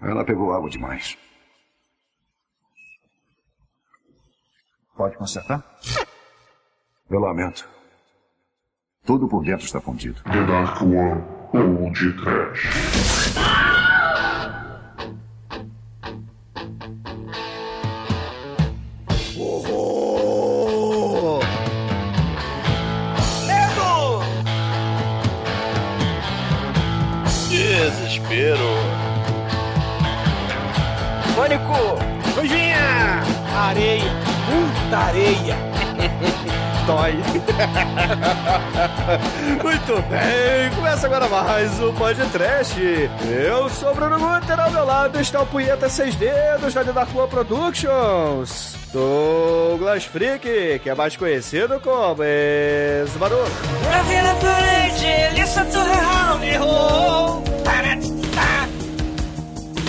Ela pegou água demais. Pode consertar? Eu lamento. Tudo por dentro está fundido. The Dark One ou de Trash. Dói! Muito bem, começa agora mais um podcast. Eu sou o Bruno Guter, ao meu lado está o Punheta Seis Dedos da The Dark One Productions. Douglas Freak, que é mais conhecido como Esmaru. Raving the village, listen to her hound roll. Taratata.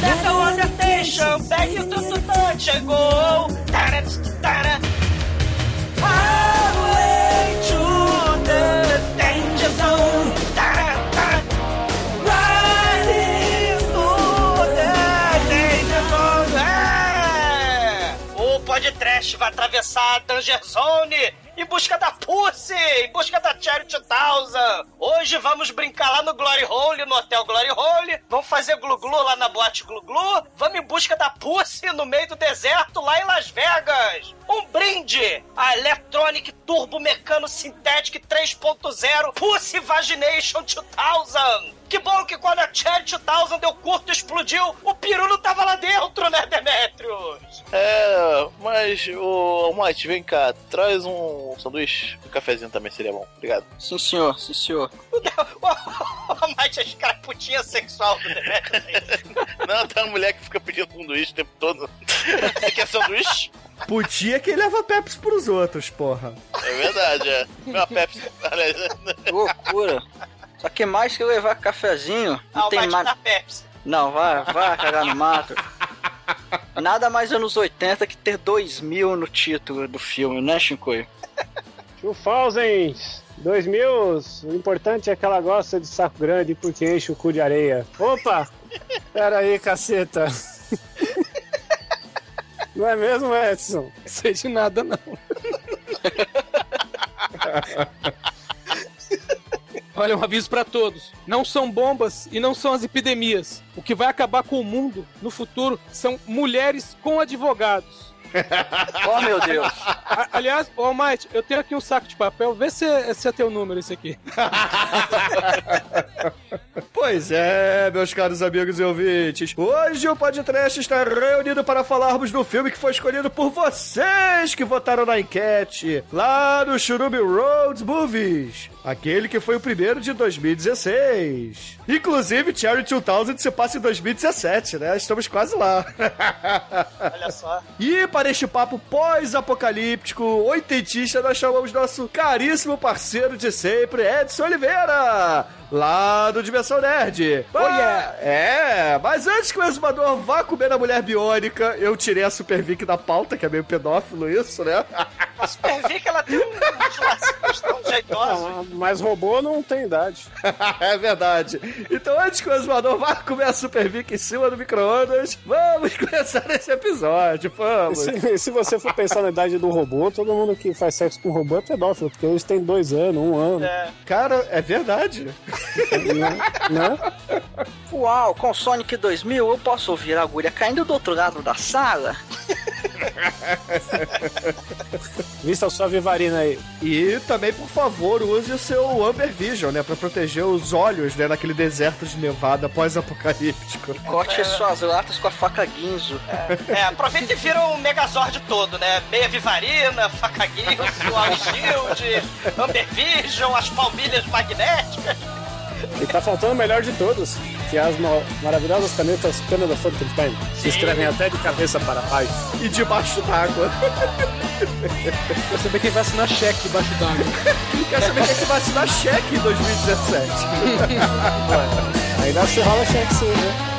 Let the water station, beg you to to touch a goal. Vai atravessar a Danger Zone em busca da Pussy, em busca da Charity Thousand. Hoje vamos brincar lá no Glory Hole, no Hotel Glory Hole. Vamos fazer glu-glu lá na boate glu-glu. Vamos em busca da Pussy no meio do deserto, lá em Las Vegas. Um brinde a Electronic Turbo Mecano Synthetic 3.0 Pussy Vagination 2000. Que bom que quando a Charity Thousand deu curto e explodiu, o peru não tava lá dentro, né, Demetrius? É, mas, ô Mate, vem cá, traz um sanduíche. Um cafezinho também seria bom. Obrigado. Sim, senhor, sim, senhor. O, De- o, o Mate é escraputinha sexual do Demetrius. Não, tem uma mulher que fica pedindo sanduíche o tempo todo. Você quer sanduíche? Putinha que leva Pepsi pros outros, porra. É verdade, é. Uma Pepsi. Que loucura. Só que mais que levar cafezinho, não Ah, tem mais. Pepsi. Não, vai, vai cagar no mato. Nada mais anos 80 que ter 2000 no título do filme, né, Shinkoi? 2000, 2000, o importante é que ela gosta de saco grande porque enche o cu de areia. Opa! Pera aí, caceta. Não é mesmo, Edson? sei de nada, não. Olha, um aviso pra todos. Não são bombas e não são as epidemias. O que vai acabar com o mundo no futuro são mulheres com advogados. Oh, meu Deus. Aliás, ô Mike, eu tenho aqui um saco de papel. Vê se é, se é teu número esse aqui. Pois é, meus caros amigos e ouvintes. Hoje o podcast está reunido para falarmos do filme que foi escolhido por vocês que votaram na enquete lá no Churubi Roads Movies. Aquele que foi o primeiro de 2016. Inclusive, Cherry 2000 se passa em 2017, né? Estamos quase lá. Olha só. E para este papo pós-apocalíptico, oitentista, nós chamamos nosso caríssimo parceiro de sempre, Edson Oliveira, lá do Dimensão Nerd. Oh, yeah. É, mas antes que o exumador vá comer a mulher biônica, eu tirei a Super Vic da pauta, que é meio pedófilo isso, né? A Super Vic, ela tem uns lacinhos tão jeitosos. Mas robô não tem idade. é verdade. Então antes que o exumador vá comer a Super Vic em cima do micro-ondas, vamos começar esse episódio, E vamos. se, se você for pensar na idade do robô, todo mundo que faz sexo com robô é pedófilo, porque eles têm dois anos, um ano. É. Cara, é verdade. Né? Uau, com Sonic 2000 eu posso ouvir a agulha caindo do outro lado da sala? Vista sua vivarina aí. E também, por favor, use o seu Amber Vision, né? Pra proteger os olhos, né? Naquele deserto de nevada pós-apocalíptico. Corte suas latas com a faca guinzo. É, aproveita e vira o Megazord todo, né? Meia Vivarina, faca guinso, All Shield, Amber Vision, as palmilhas magnéticas. E tá faltando o melhor de todos, que é as ma- maravilhosas canetas Canada Fountain Pen. Se escrevem até de cabeça para baixo. E debaixo d'água. Pra saber quem vai assinar cheque debaixo d'água. Quer saber quem é que vai assinar cheque em 2017? Ainda se rola cheque sim, né?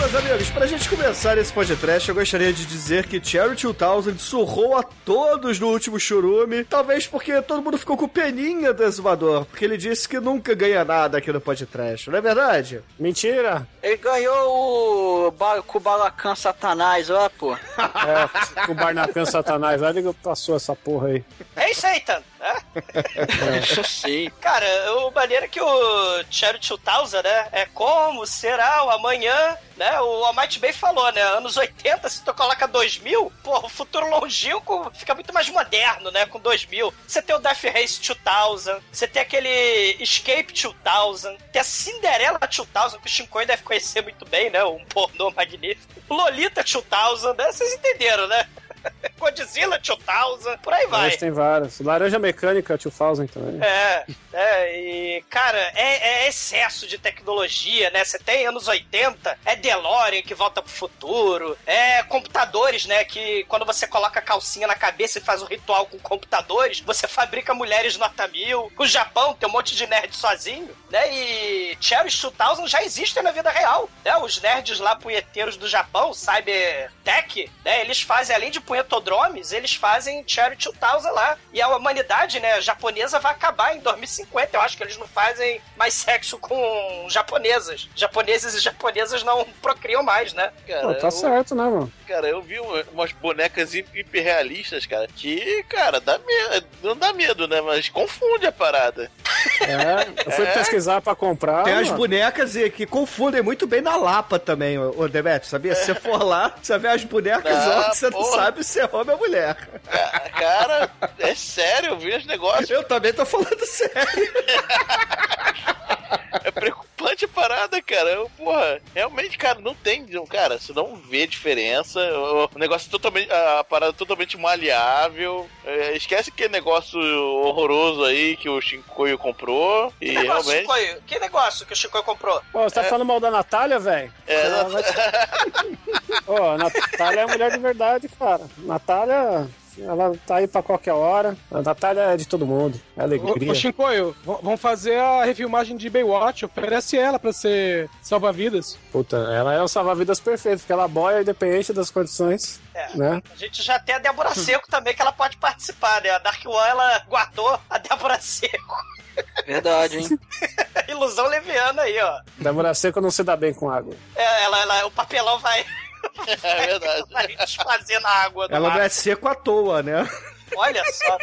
meus amigos, pra gente começar esse podcast, eu gostaria de dizer que Cherry 2000 surrou a todos no último churume, talvez porque todo mundo ficou com peninha do exumador, porque ele disse que nunca ganha nada aqui no podcast, não é verdade? Mentira! Ele ganhou o ba com o Balacan Satanás, ó, pô. É, o Barnacan Satanás, olha que passou essa porra aí. Hey, Satan! É? Sim. Cara, o maneiro é que o Cherry 2000, né? É como será o amanhã, né? O Almighty Bay falou, né? Anos 80, se tu coloca 2000, pô, o futuro longínquo fica muito mais moderno, né? Com 2000. Você tem o Death Race 2000, você tem aquele Escape 2000, tem a Cinderella 2000, que o Shinkoi deve conhecer muito bem, né? Um pornô magnífico. Lolita 2000, né? Vocês entenderam, né? Godzilla 2000, por aí vai. Mas tem várias. Laranja Mecânica 2000 também. É, é, e, cara, é, é excesso de tecnologia, né? Você tem anos 80, é DeLorean que volta pro futuro, é computadores, né? Que quando você coloca a calcinha na cabeça e faz um ritual com computadores, você fabrica mulheres nota mil. O Japão tem um monte de nerd sozinho, né? E Cherry 2000 já existem na vida real, né? Os nerds lá punheteiros do Japão, Cybertech, né? Eles fazem, além de punhetodromes, eles fazem Cherry 2000 lá. E a humanidade, né, japonesa vai acabar em 2050. Eu acho que eles não fazem mais sexo com japonesas. Japoneses e japonesas não procriam mais, né? Cara, Pô, tá eu, certo, né, mano? cara, eu vi uma- umas bonecas hi- hiperrealistas, cara, que, cara, dá medo. Não dá medo, né? Mas confunde a parada. É, eu fui É? pesquisar pra comprar. Tem as mano. bonecas e- que confundem muito bem na Lapa também, ô Demetrio, sabia? Se você for lá, você vê as bonecas Ah, ó, que você não porra. Sabe se é homem ou mulher. Ca- Cara, é sério, eu vi os negócios. Eu também tô falando sério. É preocupante a parada, cara. Eu, porra, realmente, cara, não tem. Cara, você não vê diferença. O negócio é totalmente. A parada é totalmente maleável. É, esquece que negócio horroroso aí que o Shinkoio comprou. E Que negócio, realmente. Chicoio? Que negócio que o Chicoio comprou? Pô, você tá falando mal da Natália, velho? É, Ela vai- Pô, a Natália é mulher de verdade, cara. Natália, ela tá aí pra qualquer hora. A Natália é de todo mundo. É alegria. ô Shinkoio, vamos fazer a refilmagem de Baywatch. Oferece ela pra ser salva-vidas. Puta, ela é o salva-vidas perfeito, porque ela boia independente das condições, É. né? A gente já tem a Débora Seco também, que ela pode participar, né? A Dark One, ela guardou a Débora Seco. Verdade, hein? Ilusão leviana aí, ó. Débora Seco não se dá bem com água. É, ela, ela- o papelão vai, é verdade. vai desfazer na água do Ela mar. não é seco à toa, né? Olha só.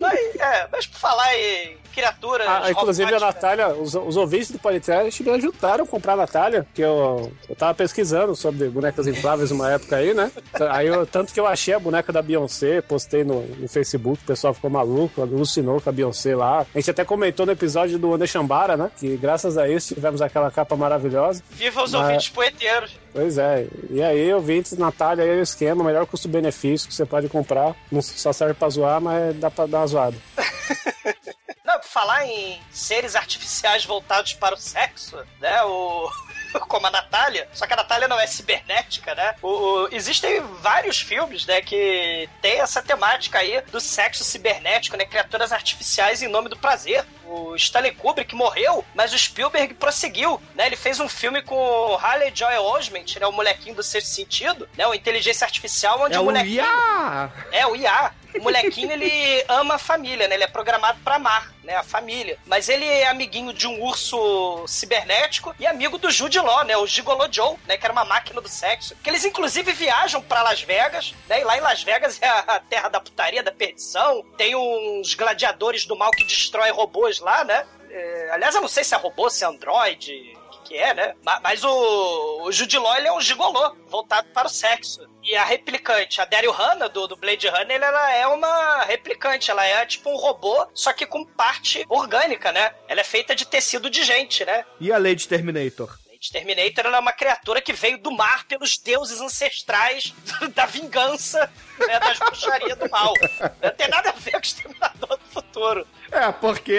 Mas, é, mas por falar em criaturas. Ah, inclusive a robóticas, Natália, os, os ouvintes do podcast me ajudaram a comprar a Natália, que eu, eu tava pesquisando sobre bonecas infláveis uma época aí, né? Aí eu, tanto que eu achei a boneca da Beyoncé, postei no, no Facebook, o pessoal ficou maluco, alucinou com a Beyoncé lá. A gente até comentou no episódio do Onexambara, né? Que graças a isso tivemos aquela capa maravilhosa. Viva os Mas- ouvintes poeteiros. Pois é. E aí, ouvintes, Natália aí é o esquema, melhor custo-benefício que você pode comprar. Não só serve pra zoar, mas dá pra dar uma zoada. Não, falar em seres artificiais voltados para o sexo, né? O. Como a Natália, só que a Natália não é cibernética, né? O, o- existem vários filmes, né, que tem essa temática aí do sexo cibernético, né? Criaturas artificiais em nome do prazer. O Stanley Kubrick morreu, mas o Spielberg prosseguiu, né? Ele fez um filme com o Harley Joel Osment, né? O molequinho do sexto sentido, né? O inteligência artificial, onde É o o molequinho... IA! É, o IA. O molequinho, ele ama a família, né? Ele é programado pra amar, né? A família. Mas ele é amiguinho de um urso cibernético e amigo do Jude Law, né? O Gigolo Joe, né? Que era uma máquina do sexo. Que eles, inclusive, viajam pra Las Vegas, né? E lá em Las Vegas é a terra da putaria, da perdição. Tem uns gladiadores do mal que destroem robôs lá, né? É, aliás, eu não sei se é robô, se é androide, que, é, né? Ma- Mas o, o Jude Law, ele é um gigolô, voltado para o sexo. E a replicante, a Daryl Hannah, do, do Blade Runner, ela é uma replicante. Ela é tipo um robô, só que com parte orgânica, né? Ela é feita de tecido de gente, né? E a Lady Terminator? Terminator é uma criatura que veio do mar pelos deuses ancestrais da vingança, né, das bruxarias do mal. Não tem nada a ver com o Exterminador do Futuro. É, porque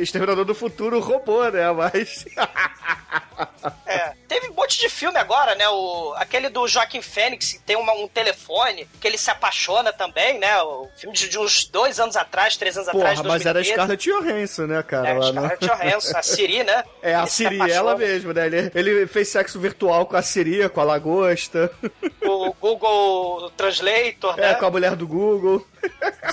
Exterminador do Futuro roubou, né? Mas. É, teve um monte de filme agora, né? O, aquele do Joaquim Fênix, que tem uma- um telefone, que ele se apaixona também, né? O filme de, de uns dois anos atrás, três anos atrás. Porra, mas era a 2013. Scarlett Johansson, né, cara? É, Scarlett Johansson, a Siri, né? É, a Ele Siri, ela mesmo, né? Ele, ele fez sexo virtual com a Siri, com a lagosta, O Google Translator, né? é, com a mulher do Google.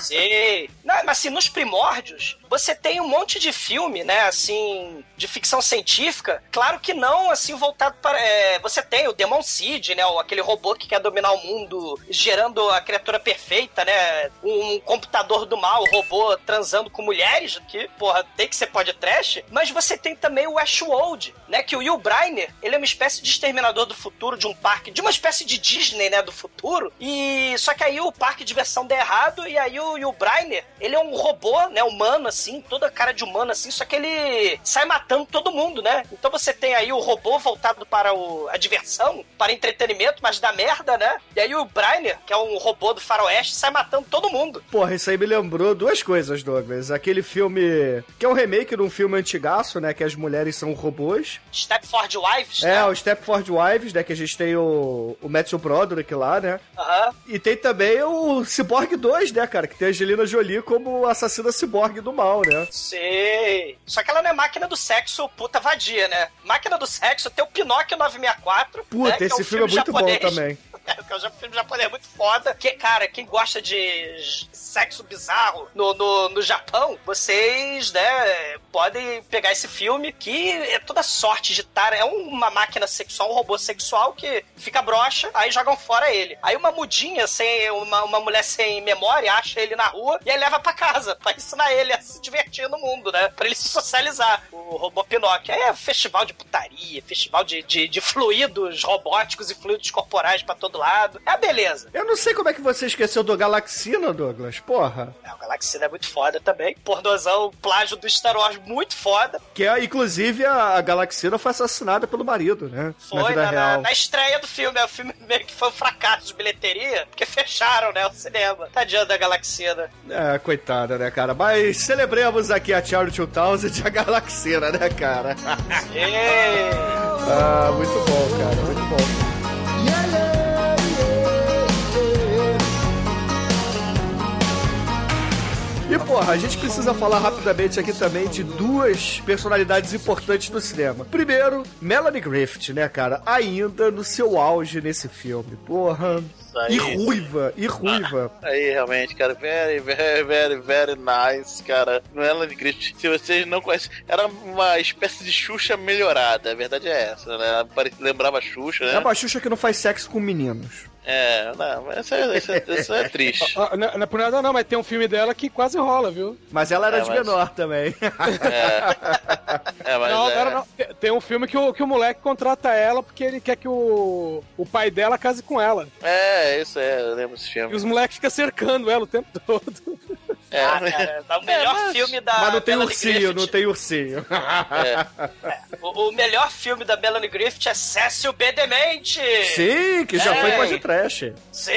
Sim. Não, mas assim, nos primórdios, você tem um monte de filme, né, assim, de ficção científica. Claro que não, assim, voltado para. é, você tem o Demon Seed, né? Aquele robô que quer dominar o mundo, gerando a criatura perfeita, né? Um computador do mal, robô transando com mulheres, que, porra, tem que ser pode trash. Mas você tem também o Ashwold, né? Que o Will Briner, ele é uma espécie de exterminador do futuro de um parque, de uma espécie de Disney, né? Do futuro. E só que aí o parque de diversão dá errado e aí o Will Briner, ele é um robô, né? Humano, assim, toda cara de humano, assim, só que ele sai matando todo mundo, né? Então você tem aí o robô voltado para o, a diversão, para entretenimento, mas dá merda, né? E aí o Briner, que é um robô do faroeste, sai matando todo mundo. Porra, isso aí me lembrou duas coisas, Douglas. Aquele filme, que é um remake de um filme antigaço, né? Que as mulheres são robôs. Stepford Wives, É, né? o Stepford Wives, né? Que a gente tem o, o Matthew Broderick lá, né? Aham. E tem também o Cyborg 2, né, cara? Que tem a Angelina Jolie como assassina cyborg do mal, né? Sei. Só que ela não é máquina do sexo puta vadia, né? Máquina do sexo tem o Pinóquio 964. Puta, né, que esse um filme é muito bom japonês. também. É, que é um filme japonês muito foda. Que, cara, quem gosta de sexo bizarro no, no, no Japão, vocês, né, podem pegar esse filme que é toda sorte de estar. É uma máquina sexual, um robô sexual que fica broxa, aí jogam fora ele. Aí uma mudinha, sem, uma, uma mulher sem memória, acha ele na rua e aí leva pra casa, pra ensinar ele a se divertir no mundo, né? Pra ele se socializar. O robô Pinóquio. Aí é festival de putaria, festival de, de, de fluidos robóticos e fluidos corporais pra todo lado. É a beleza. Eu não sei como é que você esqueceu do Galaxina, Douglas. Porra. É, o Galaxina é muito foda também. Pornozão, plágio do Star Wars muito foda. Que é, inclusive, a, Galaxina foi assassinada pelo marido, né? Foi na na, na- na estreia do filme. né? O filme meio que foi um fracasso de bilheteria, porque fecharam, né, o cinema. Tadinha da Galaxina. É, coitada, né, cara? Mas celebremos aqui a Charlie 2000 e a Galaxina, né, cara? Ê! ah, muito bom, cara, muito bom. E, porra, a gente precisa falar rapidamente aqui também de duas personalidades importantes do cinema. Primeiro, Melanie Griffith, né, cara? Ainda no seu auge nesse filme. Porra. aí. E ruiva, e ruiva. Aí, realmente, cara, very, very, very, very nice, cara. Melanie Griffith, se vocês não conhecem, era uma espécie de Xuxa melhorada, a verdade é essa, né? Pare- Lembrava Xuxa, É né? uma Xuxa que não faz sexo com meninos. É, não, mas isso é, isso é- isso é triste. Ah, não, não é por nada não, mas tem um filme dela que quase rola, viu? Mas ela era É, de mas- menor também. É, mas não, é, não, não. Tem- um filme que o, que o moleque contrata ela porque ele quer que o, o pai dela case com ela. é, isso é, eu lembro desse E filme. os moleques ficam cercando ela o tempo todo. É, Ah, cara, tá o melhor mas- filme da Mas não tem Melanie ursinho, Griffith. não tem ursinho. é. O, o melhor filme da Melanie Griffith é Cécio B. Demente. Sim, que já foi É. pode trash. Sim!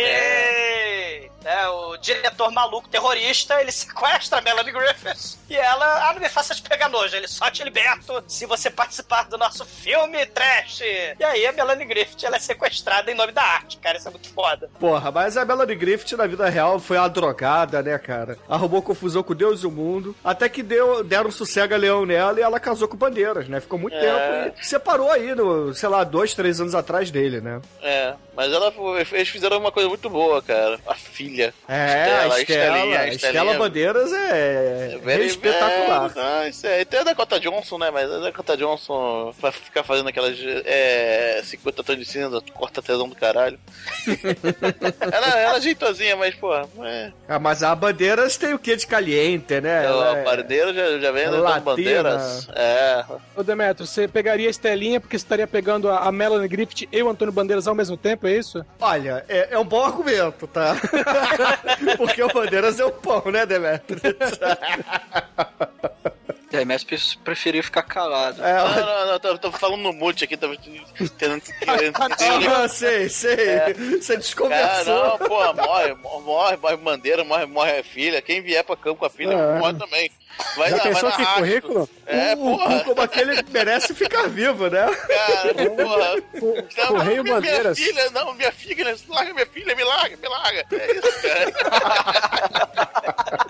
É, o diretor maluco terrorista, ele sequestra a Melanie Griffith. E ela, ah, não me faça te pegar nojo, ele só te liberto se você participar do nosso filme trash. E aí a Melanie Griffith, ela é sequestrada em nome da arte, cara, isso é muito foda. Porra, mas a Melanie Griffith na vida real foi uma drogada, né, cara? Arrumou confusão com Deus e o mundo. Até que deu, deram um sossega leão nela e ela casou com Bandeiras, né? Ficou muito É. tempo e separou aí, no, sei lá, dois, três anos atrás dele, né? É, mas ela, eles fizeram uma coisa muito boa, cara. A filha. É, a Estela, Estelinha, a Estela Bandeiras é, Very- espetacular. É, isso é. E tem a Dakota Johnson, né? Mas a Dakota Johnson vai ficar fazendo aquelas é, 50 tons de cinza, corta tesão do caralho. ela, ela é jeitosinha, mas, pô, é. Ah, mas a Bandeiras tem o que de caliente, né? Ela o é- bandeira já, já vem Latina. dando bandeiras. É. Ô Demetrio, você pegaria a Estelinha porque você estaria pegando a, a Melanie Griffith e o Antônio Bandeiras ao mesmo tempo, isso? Olha, é, é um bom argumento, tá? Porque o Bandeiras é o pão, né, Demetrio? remédio, pre- preferiu ficar calado. É, Não, não, não, tô, tô falando no mute aqui, tô tentando. ah, sei, sei. Você Ah, desconversou. não, pô, morre, morre, morre bandeira, morre, morre a filha. Quem vier pra campo com a filha, É. morre também. Vai Já na, vai pensou na que rastro. currículo? É, o porra, cu como aquele merece ficar vivo, né? cara, porra. Correio minha, minha Bandeiras. filha, não, minha filha, larga minha filha, me larga, me larga. É isso, cara.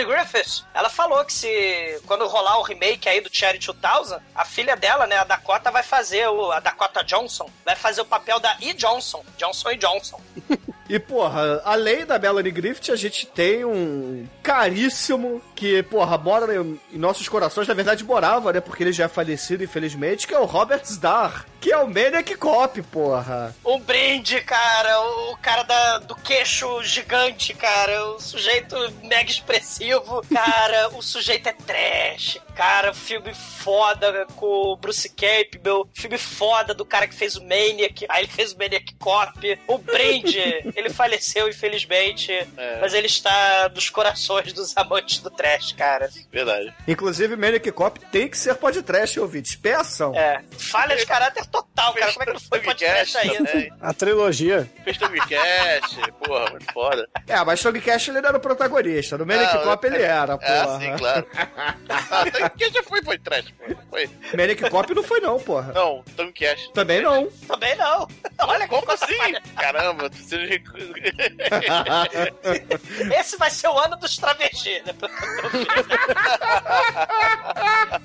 Melanie Griffiths, ela falou que se quando rolar o remake aí do Cherry 2000, a filha dela, né, a Dakota, vai fazer o. A Dakota Johnson, vai fazer o papel da E. Johnson. Johnson e Johnson. E, porra, além da Melanie Griffith, a gente tem um caríssimo que, porra, mora em em nossos corações. Na verdade, morava, né? Porque ele já é falecido, infelizmente, que é o Robert Starr, que é o Maniac Cop, porra. Um brinde, cara. O cara da, do queixo gigante, cara. O sujeito mega expressivo. Cara, o sujeito é trash. Cara, filme foda com o Bruce Campbell. Filme foda do cara que fez o Maniac. Aí ele fez o Maniac Cop. O brinde, ele faleceu, infelizmente. Mas ele está nos corações dos amantes do trash, cara. Verdade. Inclusive, Maniac Cop tem que ser podcast, ouvintes. Peçam. É. Falha de caráter total, cara. Como é que não foi podcast ainda? A trilogia. Fez Togcast, porra, muito foda. É, mas Togcast ele era o protagonista. No Maniac Ah, Cop ele era, É, porra. sim, claro. Ah, Togcast já foi, trash, pô. Foi. Maniac Cop não foi não, porra. Não, Togcast. Também não. Também não. Olha que Como assim? falha. Caramba, você... Esse vai ser o ano dos travestis, né?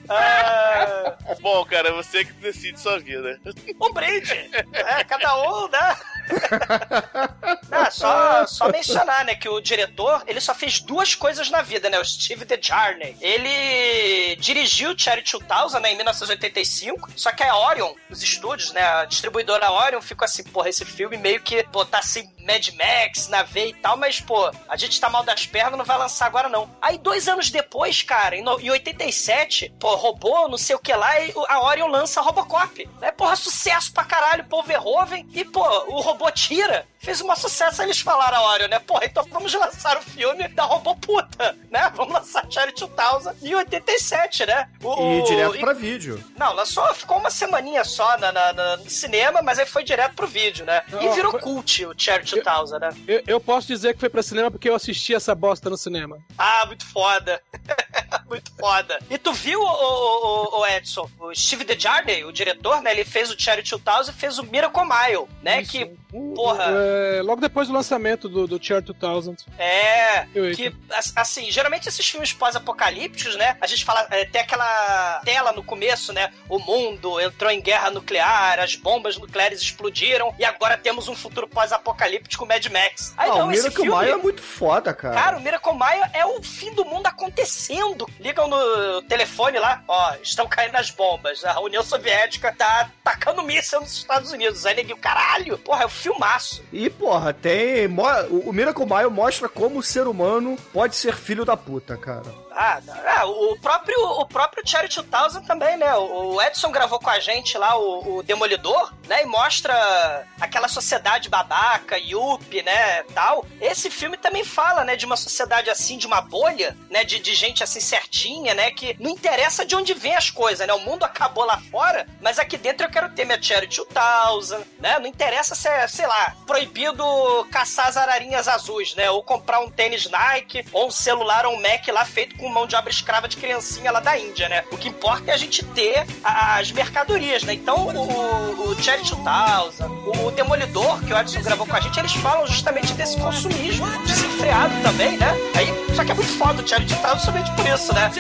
Ah, Bom, cara, você que decide sua vida. um brinde. É, cada um, né? Ah, só, só mencionar, né, que o diretor, ele só fez duas coisas na vida, né? O Steve DeJarnay. Ele dirigiu Cherry 2000, né, em 1985, só que a Orion, os estúdios, né, a distribuidora Orion ficou assim, porra, esse filme meio que, tá assim, Mad Max na veia e tal, mas, pô, a gente tá mal das pernas, não vai lançar agora não. Aí, dois anos depois, cara, em, no- em 87, pô, robô, não sei o que lá, e a Orion lança Robocop. Né? Porra, sucesso pra caralho, Paul Verhoeven, e, pô, o robô tira. Fez um sucesso, aí eles falaram a Orion, né? Porra, então vamos lançar o filme da robô puta, né? Vamos lançar Cherry 2000 em 87, né? O, E o- direto e- pra vídeo. Não, lançou, ficou uma semaninha só na, na- na- no cinema, mas aí foi direto pro vídeo, né? E virou foi- cult o Cherry 2000, né? Eu, eu posso dizer que foi pra cinema porque eu assisti essa bosta no cinema. Ah, muito foda. muito foda. E tu viu, o, o- o Edson, o Steve DeJarnay, o diretor, né? Ele fez o Cherry 2000 e fez o Miracle Mile, né? Isso. Que, porra... é, logo depois do lançamento do, do Tier 2000. É, que, as- assim, geralmente esses filmes pós-apocalípticos, né? A gente fala, é, tem aquela tela no começo, né? O mundo entrou em guerra nuclear, as bombas nucleares explodiram e agora temos um futuro pós-apocalíptico Mad Max. Aí Ah, não, o esse Miracle filme... Mile é muito foda, cara. Cara, o Miracle Mile é o fim do mundo acontecendo. Ligam no telefone lá, ó, estão caindo as bombas. A União Soviética tá tacando míssil nos Estados Unidos. Aí neguinho, caralho, porra, é o filmaço. E, porra, tem. o Miracle Mile mostra como o ser humano pode ser filho da puta, cara. Ah, ah, o próprio, o próprio Cherry 2000 também, né? O Edson gravou com a gente lá o, o Demolidor, né? E mostra aquela sociedade babaca, yuppie, né? Tal. Esse filme também fala, né? De uma sociedade assim, de uma bolha, né? De, de gente assim certinha, né? Que não interessa de onde vem as coisas, né? O mundo acabou lá fora, mas aqui dentro eu quero ter minha Cherry 2000, né? Não interessa se é, sei lá, proibido caçar as ararinhas azuis, né? Ou comprar um tênis Nike, ou um celular ou um Mac lá feito com mão de obra escrava de criancinha lá da Índia, né? O que importa é a gente ter as mercadorias, né? Então, o, o Cherry 2000, o Demolidor, que o Edson gravou com a gente, eles falam justamente desse consumismo desenfreado também, né? Aí, só que é muito foda o Cherry 2000 somente por isso, né?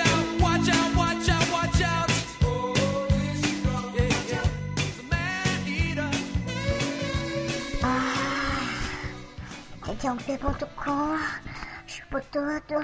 Radião.com, chupo tudo.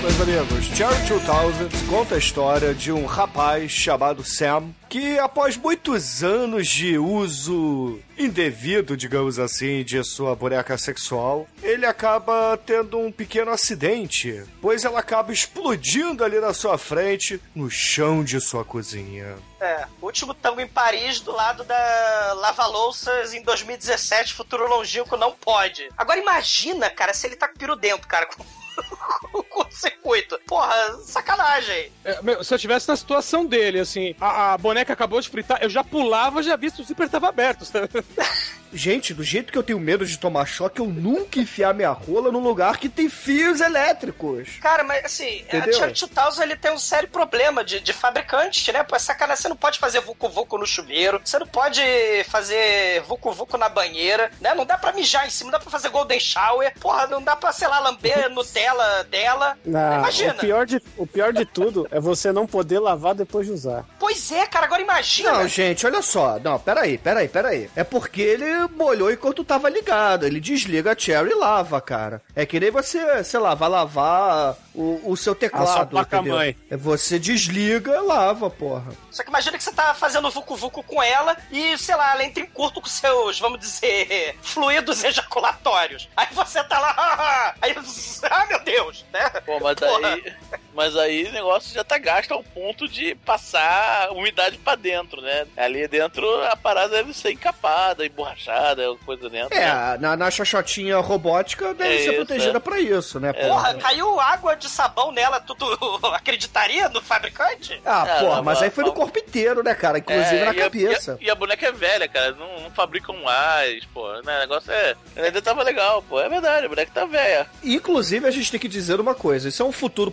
Meus amigos, Cherry 2000 conta a história de um rapaz chamado Sam que, após muitos anos de uso indevido, digamos assim, de sua boneca sexual, ele acaba tendo um pequeno acidente, pois ela acaba explodindo ali na sua frente, no chão de sua cozinha. É, último tango em Paris, do lado da Lava Louças em 2017, futuro longínquo não pode. Agora imagina, cara, se ele tá com o piro dentro, cara, com o curto-circuito. Porra, sacanagem. É, meu, se eu tivesse na situação dele, assim, a, a boneca acabou de fritar, eu já pulava, já vi se o zíper tava aberto. sabe? Gente, do jeito que eu tenho medo de tomar choque, eu nunca enfiar minha rola num lugar que tem fios elétricos. Cara, mas assim, Entendeu? a Cherry 2000 ele tem um sério problema de, de fabricante, né? Pô, é sacanagem. Você não pode fazer vucu-vucu no chuveiro, você não pode fazer vucu-vucu na banheira, né? Não dá pra mijar em cima, não dá pra fazer golden shower, porra, não dá pra, sei lá, lamber Nutella dela. Não, Imagina. O pior, de, o pior de tudo é você não poder lavar depois de usar. Pois é, cara, agora imagina. Não, gente, olha só. Não, peraí, peraí, peraí. É porque ele molhou enquanto tava ligado. Ele desliga a Cherry e lava, cara. É que nem você, sei lá, vai lavar o, o seu teclado. entendeu? placa-mãe. É você desliga e lava, porra. Só que imagina que você tá fazendo vucu-vucu com ela e, sei lá, ela entra em curto com seus, vamos dizer, fluidos ejaculatórios. Aí você tá lá, aí, ah, meu Deus, né? Pô, mas Porra. aí, mas aí o negócio já tá gasto ao ponto de passar umidade pra dentro, né? Ali dentro a parada deve ser encapada, emborrachada, coisa dentro. né? É, na, na xoxotinha robótica deve É ser isso, protegida é. pra isso, né, É. Porra, caiu água de sabão nela, tu, tu acreditaria no fabricante? Ah, É, porra, mas- mas aí foi no mas- corpo inteiro, né, cara? Inclusive É, na e a- cabeça. E a, e a boneca é velha, cara. Não, não fabricam mais, pô. Né? O negócio é. Ainda tava legal, pô. É verdade, a boneca tá velha. Inclusive, a gente tem que dizer uma coisa: isso é um futuro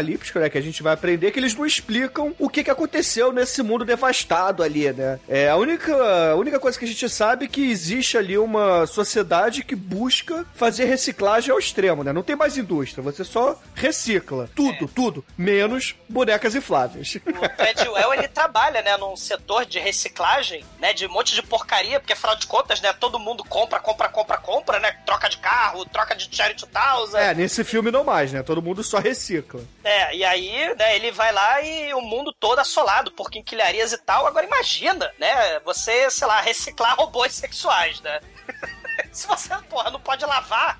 pós-apocalíptico, né? Que a gente vai aprender que eles não explicam o que, que aconteceu nesse mundo devastado ali, né? É a única, a única coisa que a gente sabe é que existe ali uma sociedade que busca fazer reciclagem ao extremo, né? Não tem mais indústria, você só recicla. Tudo, tudo. Menos bonecas infláveis. O Treadwell, ele trabalha, né, num setor de reciclagem, né, de um monte de porcaria, porque afinal de contas, né, todo mundo compra, compra, compra, compra, né, troca de carro, troca de Cherry 2000, É, nesse filme não mais, né? Todo mundo só recicla. É, e aí, né, ele vai lá e o mundo todo assolado por quinquilharias e tal. Agora imagina, né, você, sei lá, reciclar robôs sexuais, né? Se você, porra, não pode lavar.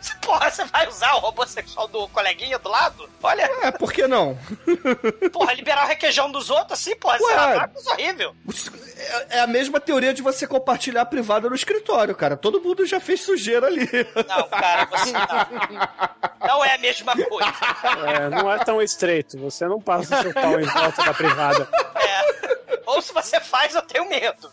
Se, Porra, você vai usar o robô sexual do coleguinha do lado? Olha, É, por que não? porra, liberar o requeijão dos outros assim, porra, Ué. você lavar, coisa horrível. É é a mesma teoria de você compartilhar a privada no escritório, cara. Todo mundo já fez sujeira ali. Não, cara, você não. Não é a mesma coisa. É, não é tão estreito. Você não passa o seu pau em volta da privada. É. Ou se você faz, eu tenho medo.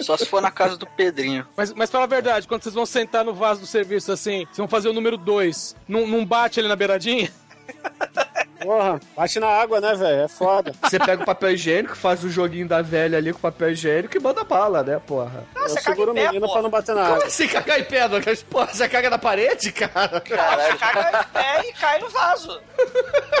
Só se for na casa do Pedrinho. Mas, mas fala a verdade, quando vocês vão sentar no vaso do serviço assim, vocês vão fazer o número 2, não, não bate ali na beiradinha? Porra, bate na água, né, velho? É foda. Você pega o papel higiênico, faz o joguinho da velha ali com o papel higiênico e manda bala, né, porra? Ah, Eu você caga seguro em o pé, menino porra. pra não bater na Como água. assim cagar em pé, Douglas? Porra, você caga na parede, cara? Você caga em pé e cai no vaso.